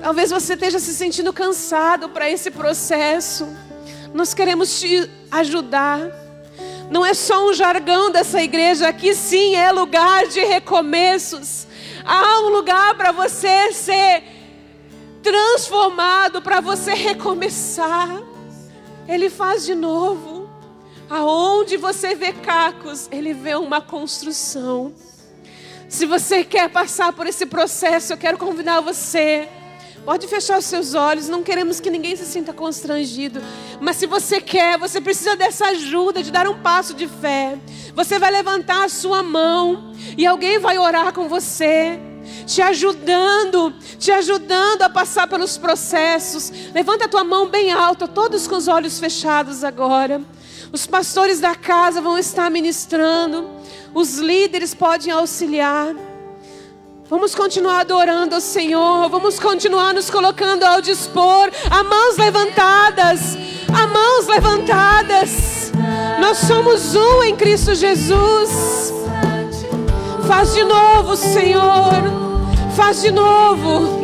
Talvez você esteja se sentindo cansado para esse processo. Nós queremos te ajudar. Não é só um jargão dessa igreja, aqui sim é lugar de recomeços. Há um lugar para você ser transformado, para você recomeçar. Ele faz de novo. Aonde você vê cacos, ele vê uma construção. Se você quer passar por esse processo, eu quero convidar você. Pode fechar os seus olhos, não queremos que ninguém se sinta constrangido. Mas se você quer, você precisa dessa ajuda, de dar um passo de fé. Você vai levantar a sua mão e alguém vai orar com você, te ajudando, te ajudando a passar pelos processos. Levanta a tua mão bem alta, todos com os olhos fechados agora. Os pastores da casa vão estar ministrando. Os líderes podem auxiliar. Vamos continuar adorando ao Senhor. Vamos continuar nos colocando ao dispor. A mãos levantadas. A mãos levantadas. Nós somos um em Cristo Jesus. Faz de novo, Senhor. Faz de novo.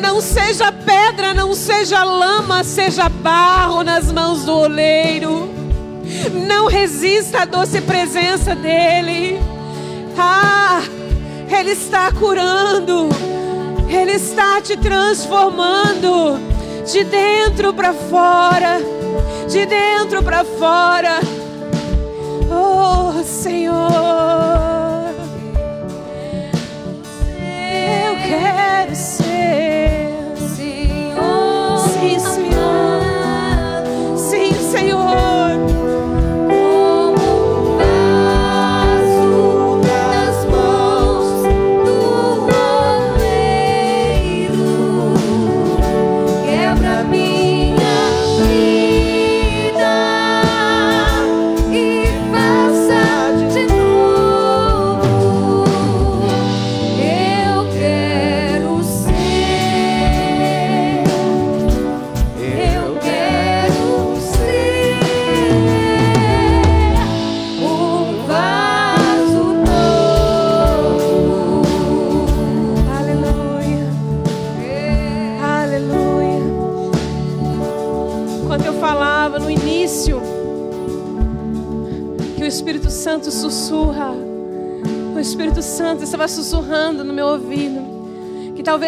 Não seja pedra, não seja lama, seja barro nas mãos do oleiro. Não resista à doce presença dele. Ah, ele está curando. Ele está te transformando de dentro para fora, de dentro para fora. Oh, Senhor.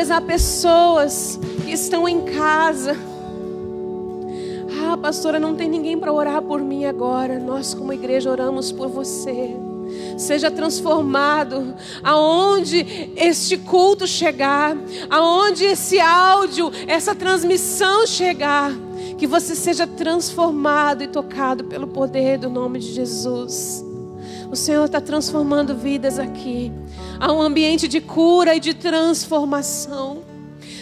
Talvez há pessoas que estão em casa. Ah, pastora, não tem ninguém para orar por mim agora. Nós, como igreja, oramos por você. Seja transformado aonde este culto chegar, aonde esse áudio, essa transmissão chegar, que você seja transformado e tocado pelo poder do nome de Jesus. O Senhor está transformando vidas aqui. Há um ambiente de cura e de transformação.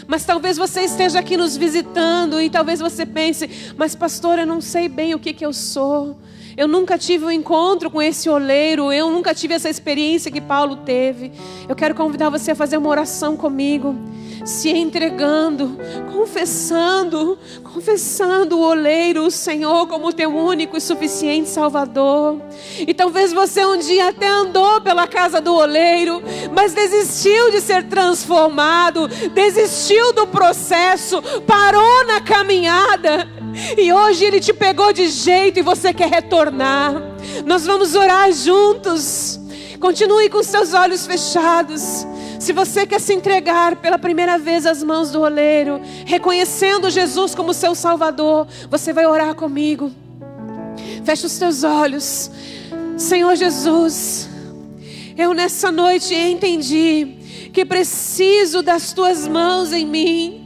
Mas talvez você esteja aqui nos visitando e talvez você pense, mas pastor, eu não sei bem o que, que eu sou. Eu nunca tive um encontro com esse oleiro, eu nunca tive essa experiência que Paulo teve. Eu quero convidar você a fazer uma oração comigo se entregando, confessando, confessando o oleiro, o Senhor, como teu único e suficiente Salvador. E talvez você um dia até andou pela casa do oleiro, mas desistiu de ser transformado, desistiu do processo, parou na caminhada. E hoje ele te pegou de jeito e você quer retornar. Nós vamos orar juntos. Continue com seus olhos fechados. Se você quer se entregar pela primeira vez às mãos do oleiro, reconhecendo Jesus como seu Salvador, você vai orar comigo. Feche os teus olhos. Senhor Jesus, eu nessa noite entendi que preciso das tuas mãos em mim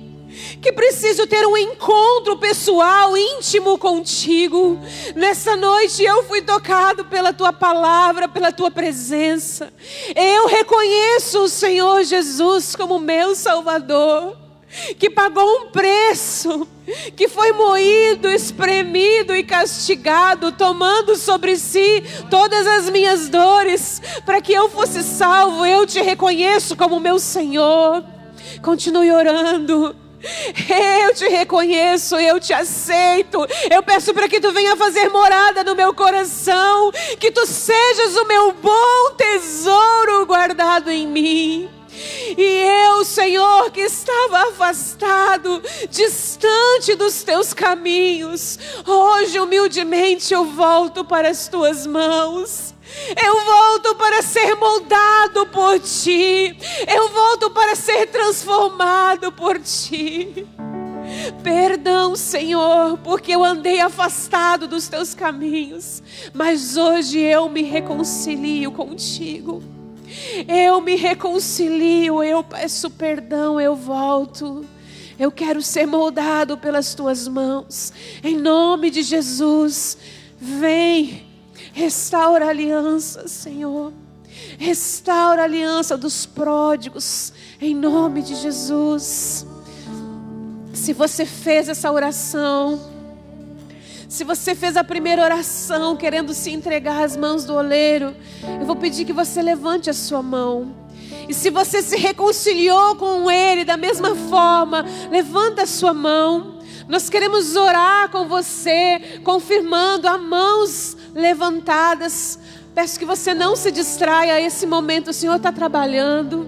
que preciso ter um encontro pessoal, íntimo contigo. Nessa noite eu fui tocado pela tua palavra, pela tua presença. Eu reconheço o Senhor Jesus como meu Salvador que pagou um preço, que foi moído, espremido e castigado, tomando sobre si todas as minhas dores, para que eu fosse salvo. Eu te reconheço como meu Senhor. Continue orando. Eu te reconheço, eu te aceito. Eu peço para que tu venha fazer morada no meu coração, que tu sejas o meu bom tesouro guardado em mim. E eu, Senhor, que estava afastado, distante dos teus caminhos, hoje humildemente eu volto para as tuas mãos. Eu volto para ser moldado por ti. Eu volto para ser transformado por ti. Perdão, Senhor, porque eu andei afastado dos teus caminhos, mas hoje eu me reconcilio contigo. Eu me reconcilio, eu peço perdão, eu volto. Eu quero ser moldado pelas tuas mãos. Em nome de Jesus, vem Restaura a aliança, Senhor. Restaura a aliança dos pródigos, em nome de Jesus. Se você fez essa oração, se você fez a primeira oração querendo se entregar às mãos do oleiro, eu vou pedir que você levante a sua mão. E se você se reconciliou com ele da mesma forma, levanta a sua mão. Nós queremos orar com você, confirmando a mãos levantadas. Peço que você não se distraia esse momento, o Senhor está trabalhando.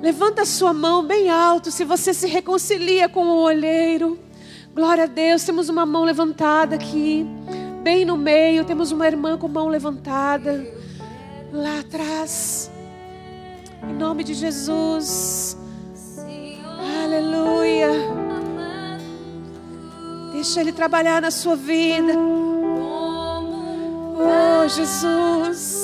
Levanta a sua mão bem alto se você se reconcilia com o olheiro. Glória a Deus, temos uma mão levantada aqui, bem no meio, temos uma irmã com mão levantada. Lá atrás. Em nome de Jesus. Aleluia. Deixa Ele trabalhar na sua vida. Oh, Jesus.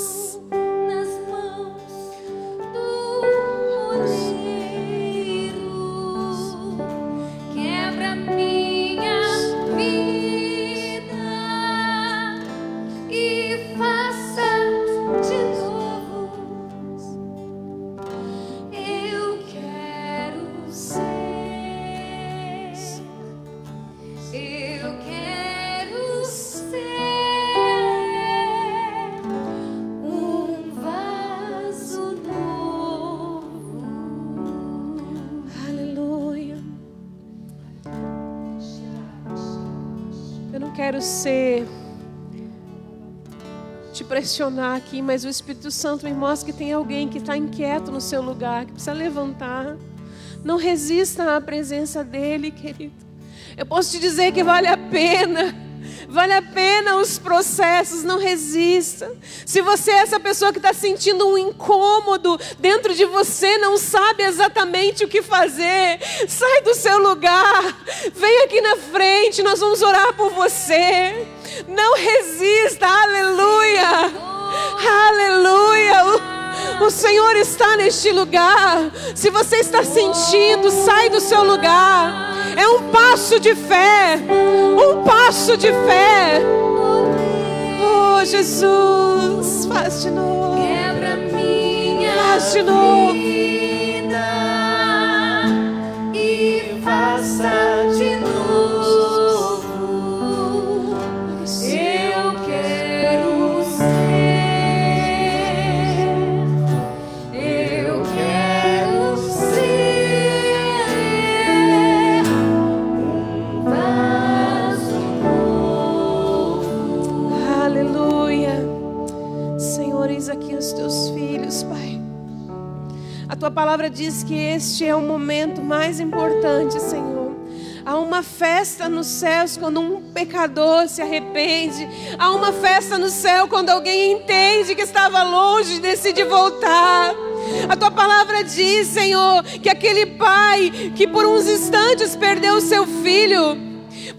Quero ser te pressionar aqui, mas o Espírito Santo me mostra que tem alguém que está inquieto no seu lugar, que precisa levantar. Não resista à presença dele, querido. Eu posso te dizer que vale a pena. Vale a pena os processos, não resista. Se você é essa pessoa que está sentindo um incômodo dentro de você, não sabe exatamente o que fazer, sai do seu lugar, vem aqui na frente, nós vamos orar por você. Não resista, aleluia, aleluia. O, Senhor está neste lugar. Se você está sentindo, sai do seu lugar. É um passo de fé, um passo de fé. Oh, Jesus, faz de novo. Quebra minha Faz de novo. Tua palavra diz que este é o momento mais importante, Senhor. Há uma festa nos céus quando um pecador se arrepende. Há uma festa no céu quando alguém entende que estava longe e decide voltar. A tua palavra diz, Senhor, que aquele pai que por uns instantes perdeu o seu filho,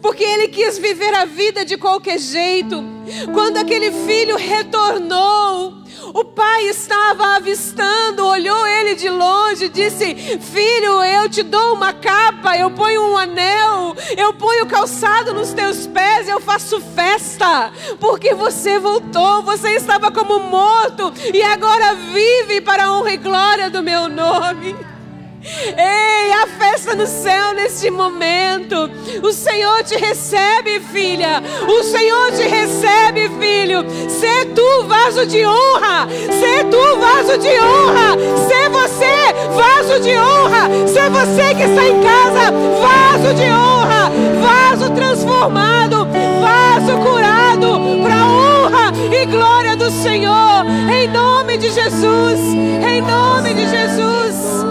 porque ele quis viver a vida de qualquer jeito, quando aquele filho retornou, o pai estava avistando, olhou ele de longe disse: Filho, eu te dou uma capa, eu ponho um anel, eu ponho calçado nos teus pés, eu faço festa, porque você voltou, você estava como morto e agora vive para a honra e glória do meu nome. Ei, a festa no céu neste momento. O Senhor te recebe, filha. O Senhor te recebe, filho. Sê tu vaso de honra. Sê tu vaso de honra. Sê você vaso de honra. Sê você que está em casa, vaso de honra. Vaso transformado, vaso curado para honra e glória do Senhor. Em nome de Jesus. Em nome de Jesus.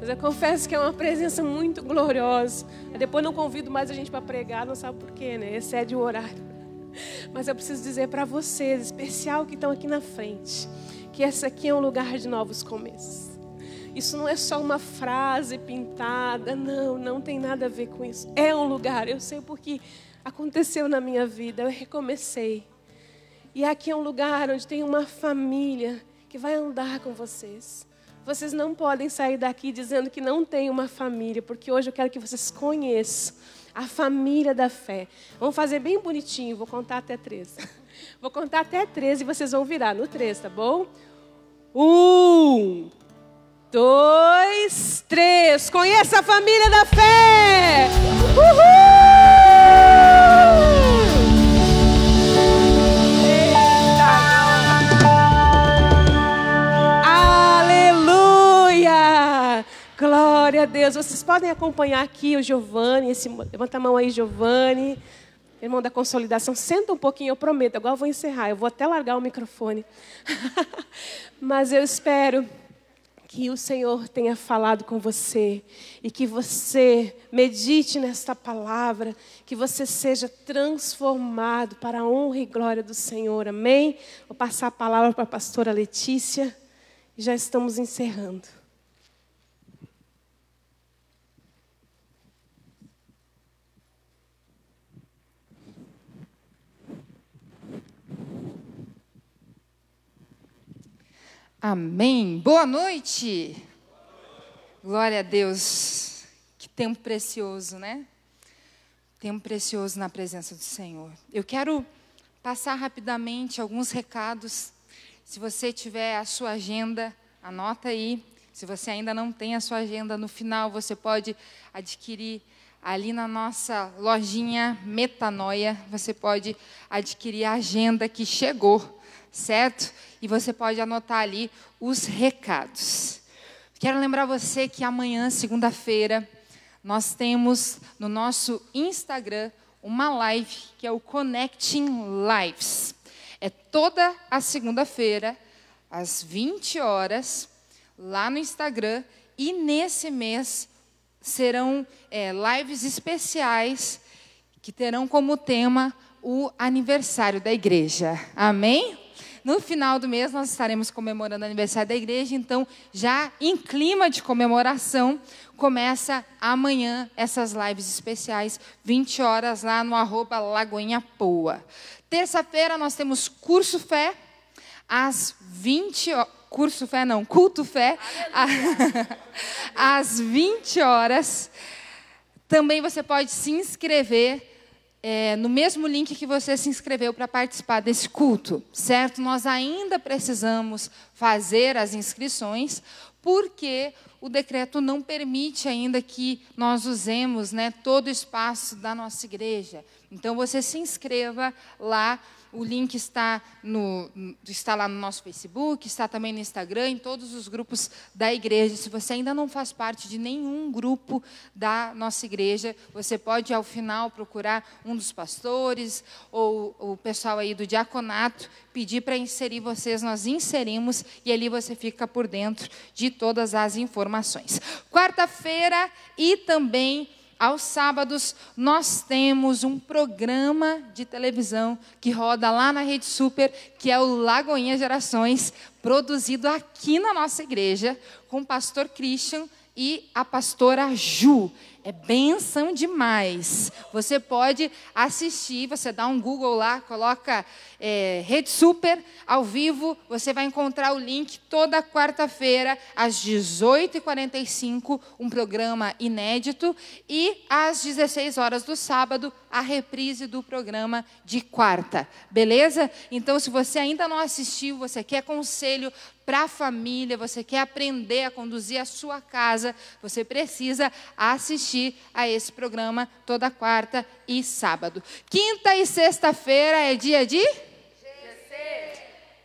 Mas eu confesso que é uma presença muito gloriosa. Depois não convido mais a gente para pregar, não sabe por quê, né? Excede o horário. <laughs> Mas eu preciso dizer para vocês, especial que estão aqui na frente, que esse aqui é um lugar de novos começos. Isso não é só uma frase pintada, não, não tem nada a ver com isso. É um lugar, eu sei porque aconteceu na minha vida, eu recomecei. E aqui é um lugar onde tem uma família que vai andar com vocês. Vocês não podem sair daqui dizendo que não tem uma família, porque hoje eu quero que vocês conheçam a família da fé. Vamos fazer bem bonitinho, vou contar até três. <laughs> Vou contar até três e vocês vão virar no três, tá bom? Um, dois, três. Conheça a família da fé! Aleluia! Glória a Deus. Vocês podem acompanhar aqui o Giovanni. Esse, levanta a mão aí, Giovanni. Irmão da consolidação, senta um pouquinho, eu prometo. Agora eu vou encerrar. Eu vou até largar o microfone. <laughs> Mas eu espero que o Senhor tenha falado com você e que você medite nesta palavra, que você seja transformado para a honra e glória do Senhor. Amém? Vou passar a palavra para a pastora Letícia e já estamos encerrando. Amém. Boa noite. Glória a Deus. Que tempo precioso, né? Tempo precioso na presença do Senhor. Eu quero passar rapidamente alguns recados. Se você tiver a sua agenda, anota aí. Se você ainda não tem a sua agenda, no final você pode adquirir ali na nossa lojinha Metanoia. Você pode adquirir a agenda que chegou certo? E você pode anotar ali os recados. Quero lembrar você que amanhã, segunda-feira, nós temos no nosso Instagram uma live que é o Connecting Lives. É toda a segunda-feira, às 20 horas, lá no Instagram. E nesse mês serão é, lives especiais que terão como tema o aniversário da igreja. Amém? No final do mês, nós estaremos comemorando o aniversário da igreja, então, já em clima de comemoração, começa amanhã essas lives especiais, 20 horas lá no arroba Lagoinha Poa. Terça-feira, nós temos curso fé, às 20 horas. Curso fé não, culto fé, <laughs> às 20 horas. Também você pode se inscrever é, no mesmo link que você se inscreveu para participar desse culto, certo? Nós ainda precisamos fazer as inscrições, porque o decreto não permite ainda que nós usemos né, todo o espaço da nossa igreja. Então, você se inscreva lá. O link está, no, está lá no nosso Facebook, está também no Instagram, em todos os grupos da igreja. Se você ainda não faz parte de nenhum grupo da nossa igreja, você pode, ao final, procurar um dos pastores ou o pessoal aí do diaconato, pedir para inserir vocês, nós inserimos e ali você fica por dentro de todas as informações. Quarta-feira e também aos sábados, nós temos um programa de televisão que roda lá na Rede Super, que é o Lagoinha Gerações, produzido aqui na nossa igreja, com o pastor Christian e a pastora Ju. É benção demais. Você pode assistir, você dá um Google lá, coloca é, Rede Super ao vivo, você vai encontrar o link toda quarta-feira, às 18h45, um programa inédito, e às 16 horas do sábado, a reprise do programa de quarta. Beleza? Então, se você ainda não assistiu, você quer conselho para a família, você quer aprender a conduzir a sua casa, você precisa assistir a esse programa toda quarta e sábado. Quinta e sexta-feira é dia de?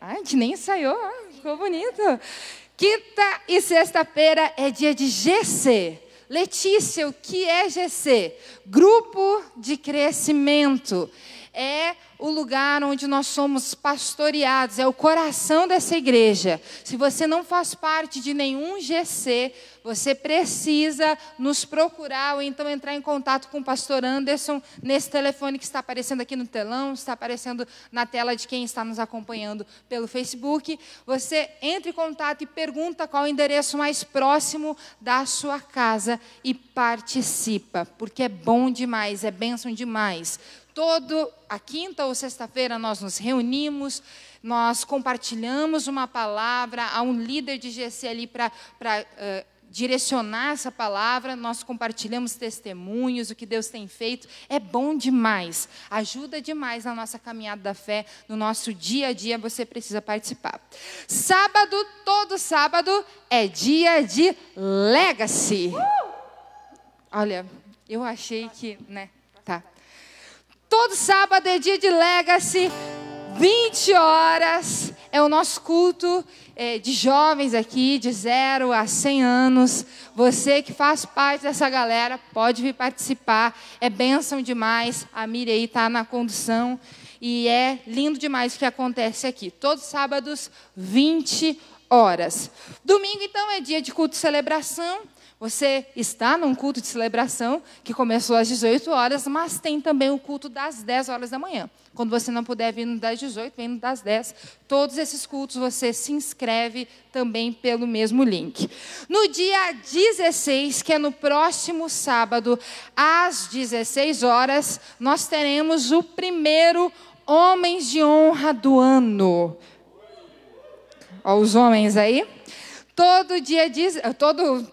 Ai, a gente nem ensaiou, ficou bonito. Quinta e sexta-feira é dia de GC. Letícia, o que é GC? Grupo de Crescimento. É o lugar onde nós somos pastoreados, é o coração dessa igreja. Se você não faz parte de nenhum GC, você precisa nos procurar ou então entrar em contato com o pastor Anderson nesse telefone que está aparecendo aqui no telão, está aparecendo na tela de quem está nos acompanhando pelo Facebook. Você entra em contato e pergunta qual o endereço mais próximo da sua casa e participa, porque é bom demais, é bênção demais. Todo a quinta ou sexta-feira nós nos reunimos, nós compartilhamos uma palavra, há um líder de GC ali para uh, direcionar essa palavra, nós compartilhamos testemunhos, o que Deus tem feito, é bom demais, ajuda demais na nossa caminhada da fé, no nosso dia a dia, você precisa participar. Sábado, todo sábado, é dia de Legacy. Olha, eu achei que, né, tá. Todo sábado é dia de Legacy, 20 horas é o nosso culto é, de jovens aqui, de 0 a 100 anos. Você que faz parte dessa galera, pode vir participar. É bênção demais. A Miriam está na condução. E é lindo demais o que acontece aqui. Todos sábados, 20 horas. Domingo, então, é dia de culto de celebração. Você está num culto de celebração que começou às 18 horas, mas tem também o culto das 10 horas da manhã. Quando você não puder vir no das 18, vem no das 10. Todos esses cultos você se inscreve também pelo mesmo link. No dia 16, que é no próximo sábado, às 16 horas, nós teremos o primeiro Homens de Honra do ano. Olha os homens aí. Todo dia, todo,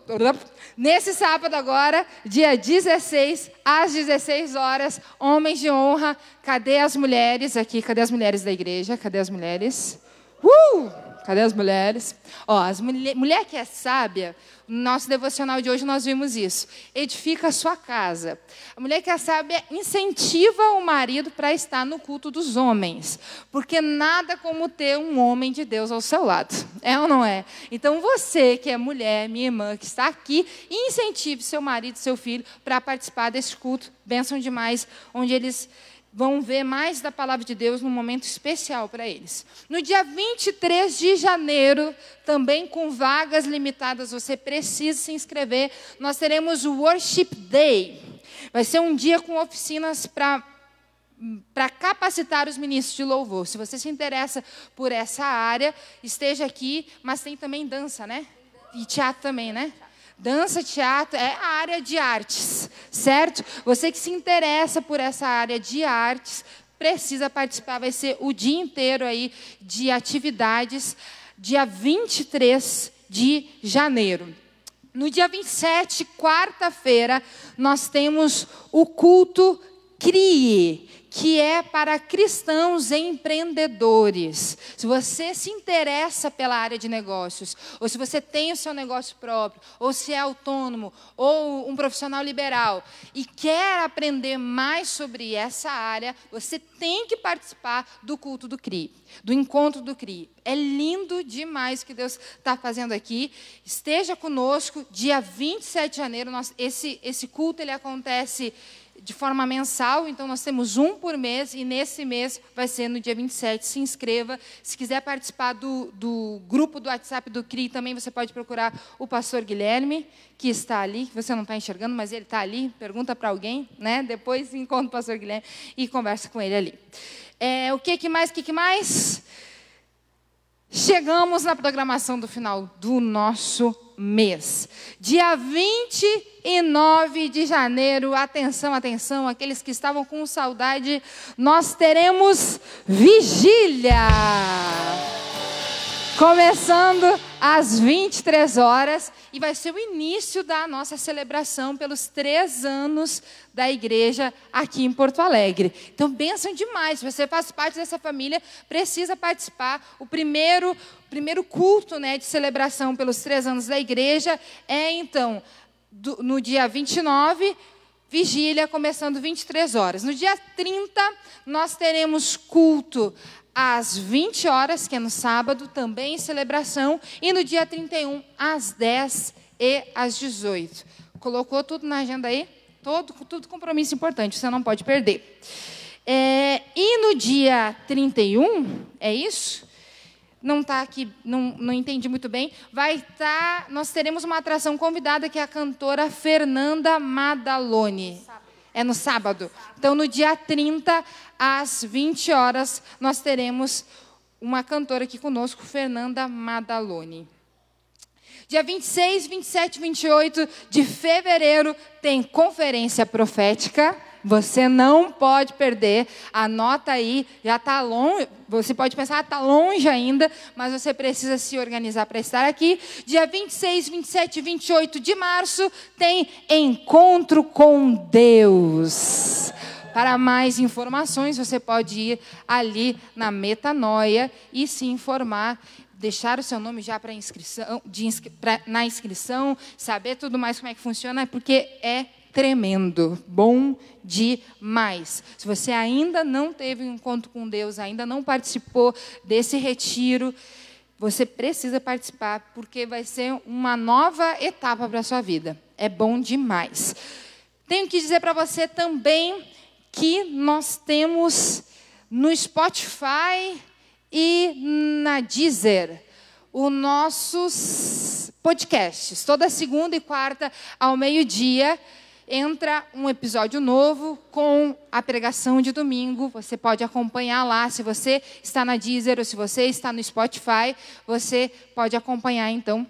nesse sábado agora, dia 16, às 16 horas, homens de honra. Cadê as mulheres aqui? Cadê as mulheres da igreja? Cadê as mulheres? Uh! Cadê as mulheres? Ó, as mulher, mulher que é sábia, no nosso devocional de hoje nós vimos isso. Edifica a sua casa. A mulher que é sábia incentiva o marido para estar no culto dos homens. Porque nada como ter um homem de Deus ao seu lado. É ou não é? Então você que é mulher, minha irmã, que está aqui, incentive seu marido, seu filho para participar desse culto. Bênção demais, onde eles vão ver mais da palavra de Deus num momento especial para eles. No dia 23 de janeiro, também com vagas limitadas, você precisa se inscrever. Nós teremos o Worship Day. Vai ser um dia com oficinas para para capacitar os ministros de louvor. Se você se interessa por essa área, esteja aqui, mas tem também dança, né? E teatro também, né? Dança, teatro, é a área de artes, certo? Você que se interessa por essa área de artes, precisa participar, vai ser o dia inteiro aí de atividades, dia 23 de janeiro. No dia 27, quarta-feira, nós temos o culto CRIE, que é para cristãos empreendedores. Se você se interessa pela área de negócios, ou se você tem o seu negócio próprio, ou se é autônomo, ou um profissional liberal, e quer aprender mais sobre essa área, você tem que participar do culto do CRI, do encontro do CRI. É lindo demais o que Deus está fazendo aqui. Esteja conosco, dia 27 de janeiro. Nós, esse, esse culto ele acontece de forma mensal, então nós temos um por mês, e nesse mês vai ser no dia 27. Se inscreva. Se quiser participar do, do grupo do WhatsApp do CRI, também você pode procurar o pastor Guilherme, que está ali, que você não está enxergando, mas ele está ali. Pergunta para alguém, né? depois <laughs> encontra o pastor Guilherme e conversa com ele ali. É, o que, que mais? O que, que mais? Chegamos na programação do final do nosso mês. Dia 29 de janeiro, atenção, atenção, aqueles que estavam com saudade, nós teremos vigília. Começando às 23 horas e vai ser o início da nossa celebração pelos três anos da igreja aqui em Porto Alegre. Então, bênção demais. Se você faz parte dessa família, precisa participar. O primeiro, primeiro culto né, de celebração pelos três anos da igreja é, então, do, no dia 29, vigília, começando 23 horas. No dia 30, nós teremos culto às 20 horas, que é no sábado, também celebração, e no dia 31, às 10 e às 18. Colocou tudo na agenda aí? Todo, tudo compromisso importante, você não pode perder. É, e no dia 31, é isso? Não está aqui, não, não entendi muito bem. Vai estar, tá, nós teremos uma atração convidada que é a cantora Fernanda Madalone. É no sábado. Então, no dia 30, às 20 horas, nós teremos uma cantora aqui conosco, Fernanda Madalone. Dia 26, 27 e 28 de fevereiro tem conferência profética. Você não pode perder. Anota aí, já está longe. Você pode pensar, está longe ainda, mas você precisa se organizar para estar aqui. Dia 26, 27 e 28 de março tem Encontro com Deus. Para mais informações, você pode ir ali na Metanoia e se informar deixar o seu nome já para inscrição, inscri pra, na inscrição, saber tudo mais como é que funciona, porque é tremendo, bom demais. Se você ainda não teve um encontro com Deus, ainda não participou desse retiro, você precisa participar, porque vai ser uma nova etapa para a sua vida. É bom demais. Tenho que dizer para você também que nós temos no Spotify e na Deezer os nossos podcasts. Toda segunda e quarta ao meio-dia entra um episódio novo com a pregação de domingo. Você pode acompanhar lá. Se você está na Deezer ou se você está no Spotify, você pode acompanhar então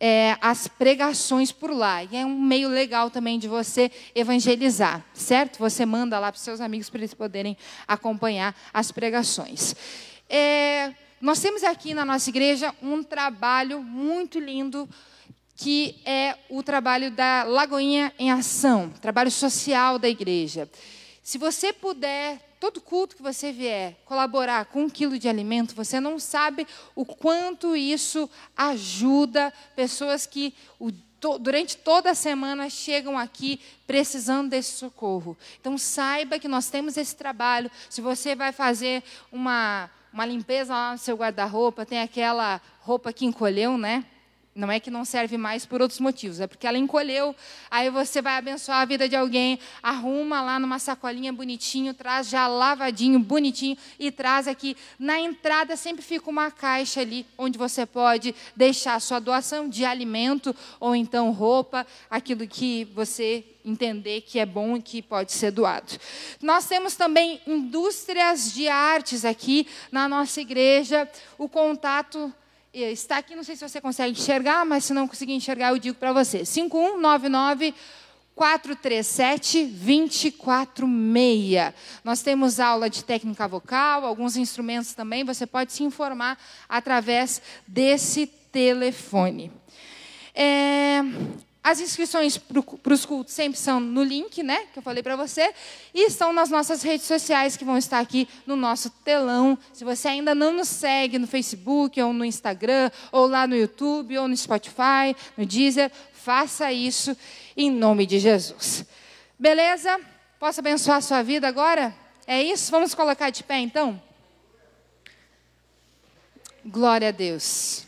é, as pregações por lá. E é um meio legal também de você evangelizar, certo? Você manda lá para os seus amigos para eles poderem acompanhar as pregações. É, nós temos aqui na nossa igreja um trabalho muito lindo que é o trabalho da Lagoinha em Ação, trabalho social da igreja. Se você puder, todo culto que você vier, colaborar com um quilo de alimento, você não sabe o quanto isso ajuda pessoas que durante toda a semana chegam aqui precisando desse socorro. Então saiba que nós temos esse trabalho. Se você vai fazer uma, uma limpeza lá no seu guarda-roupa, tem aquela roupa que encolheu, né? Não é que não serve mais por outros motivos, é porque ela encolheu. Aí você vai abençoar a vida de alguém, arruma lá numa sacolinha bonitinho, traz já lavadinho, bonitinho e traz aqui. Na entrada sempre fica uma caixa ali onde você pode deixar sua doação de alimento ou então roupa, aquilo que você entender que é bom e que pode ser doado. Nós temos também indústrias de artes aqui na nossa igreja. O contato está aqui, não sei se você consegue enxergar, mas se não conseguir enxergar, eu digo para você. 5199 437 246. Nós temos aula de técnica vocal, alguns instrumentos também, você pode se informar através desse telefone. É, As inscrições para os cultos sempre são no link, né? Que eu falei para você. E estão nas nossas redes sociais que vão estar aqui no nosso telão. Se você ainda não nos segue no Facebook, ou no Instagram, ou lá no YouTube, ou no Spotify, no Deezer, faça isso em nome de Jesus. Beleza? Posso abençoar a sua vida agora? É isso? Vamos colocar de pé então? Glória a Deus.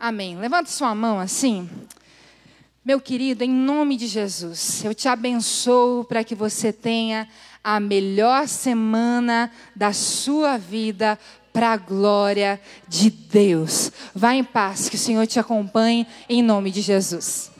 Amém. Levanta sua mão assim. Meu querido, em nome de Jesus, eu te abençoo para que você tenha a melhor semana da sua vida para a glória de Deus. Vá em paz, que o Senhor te acompanhe em nome de Jesus.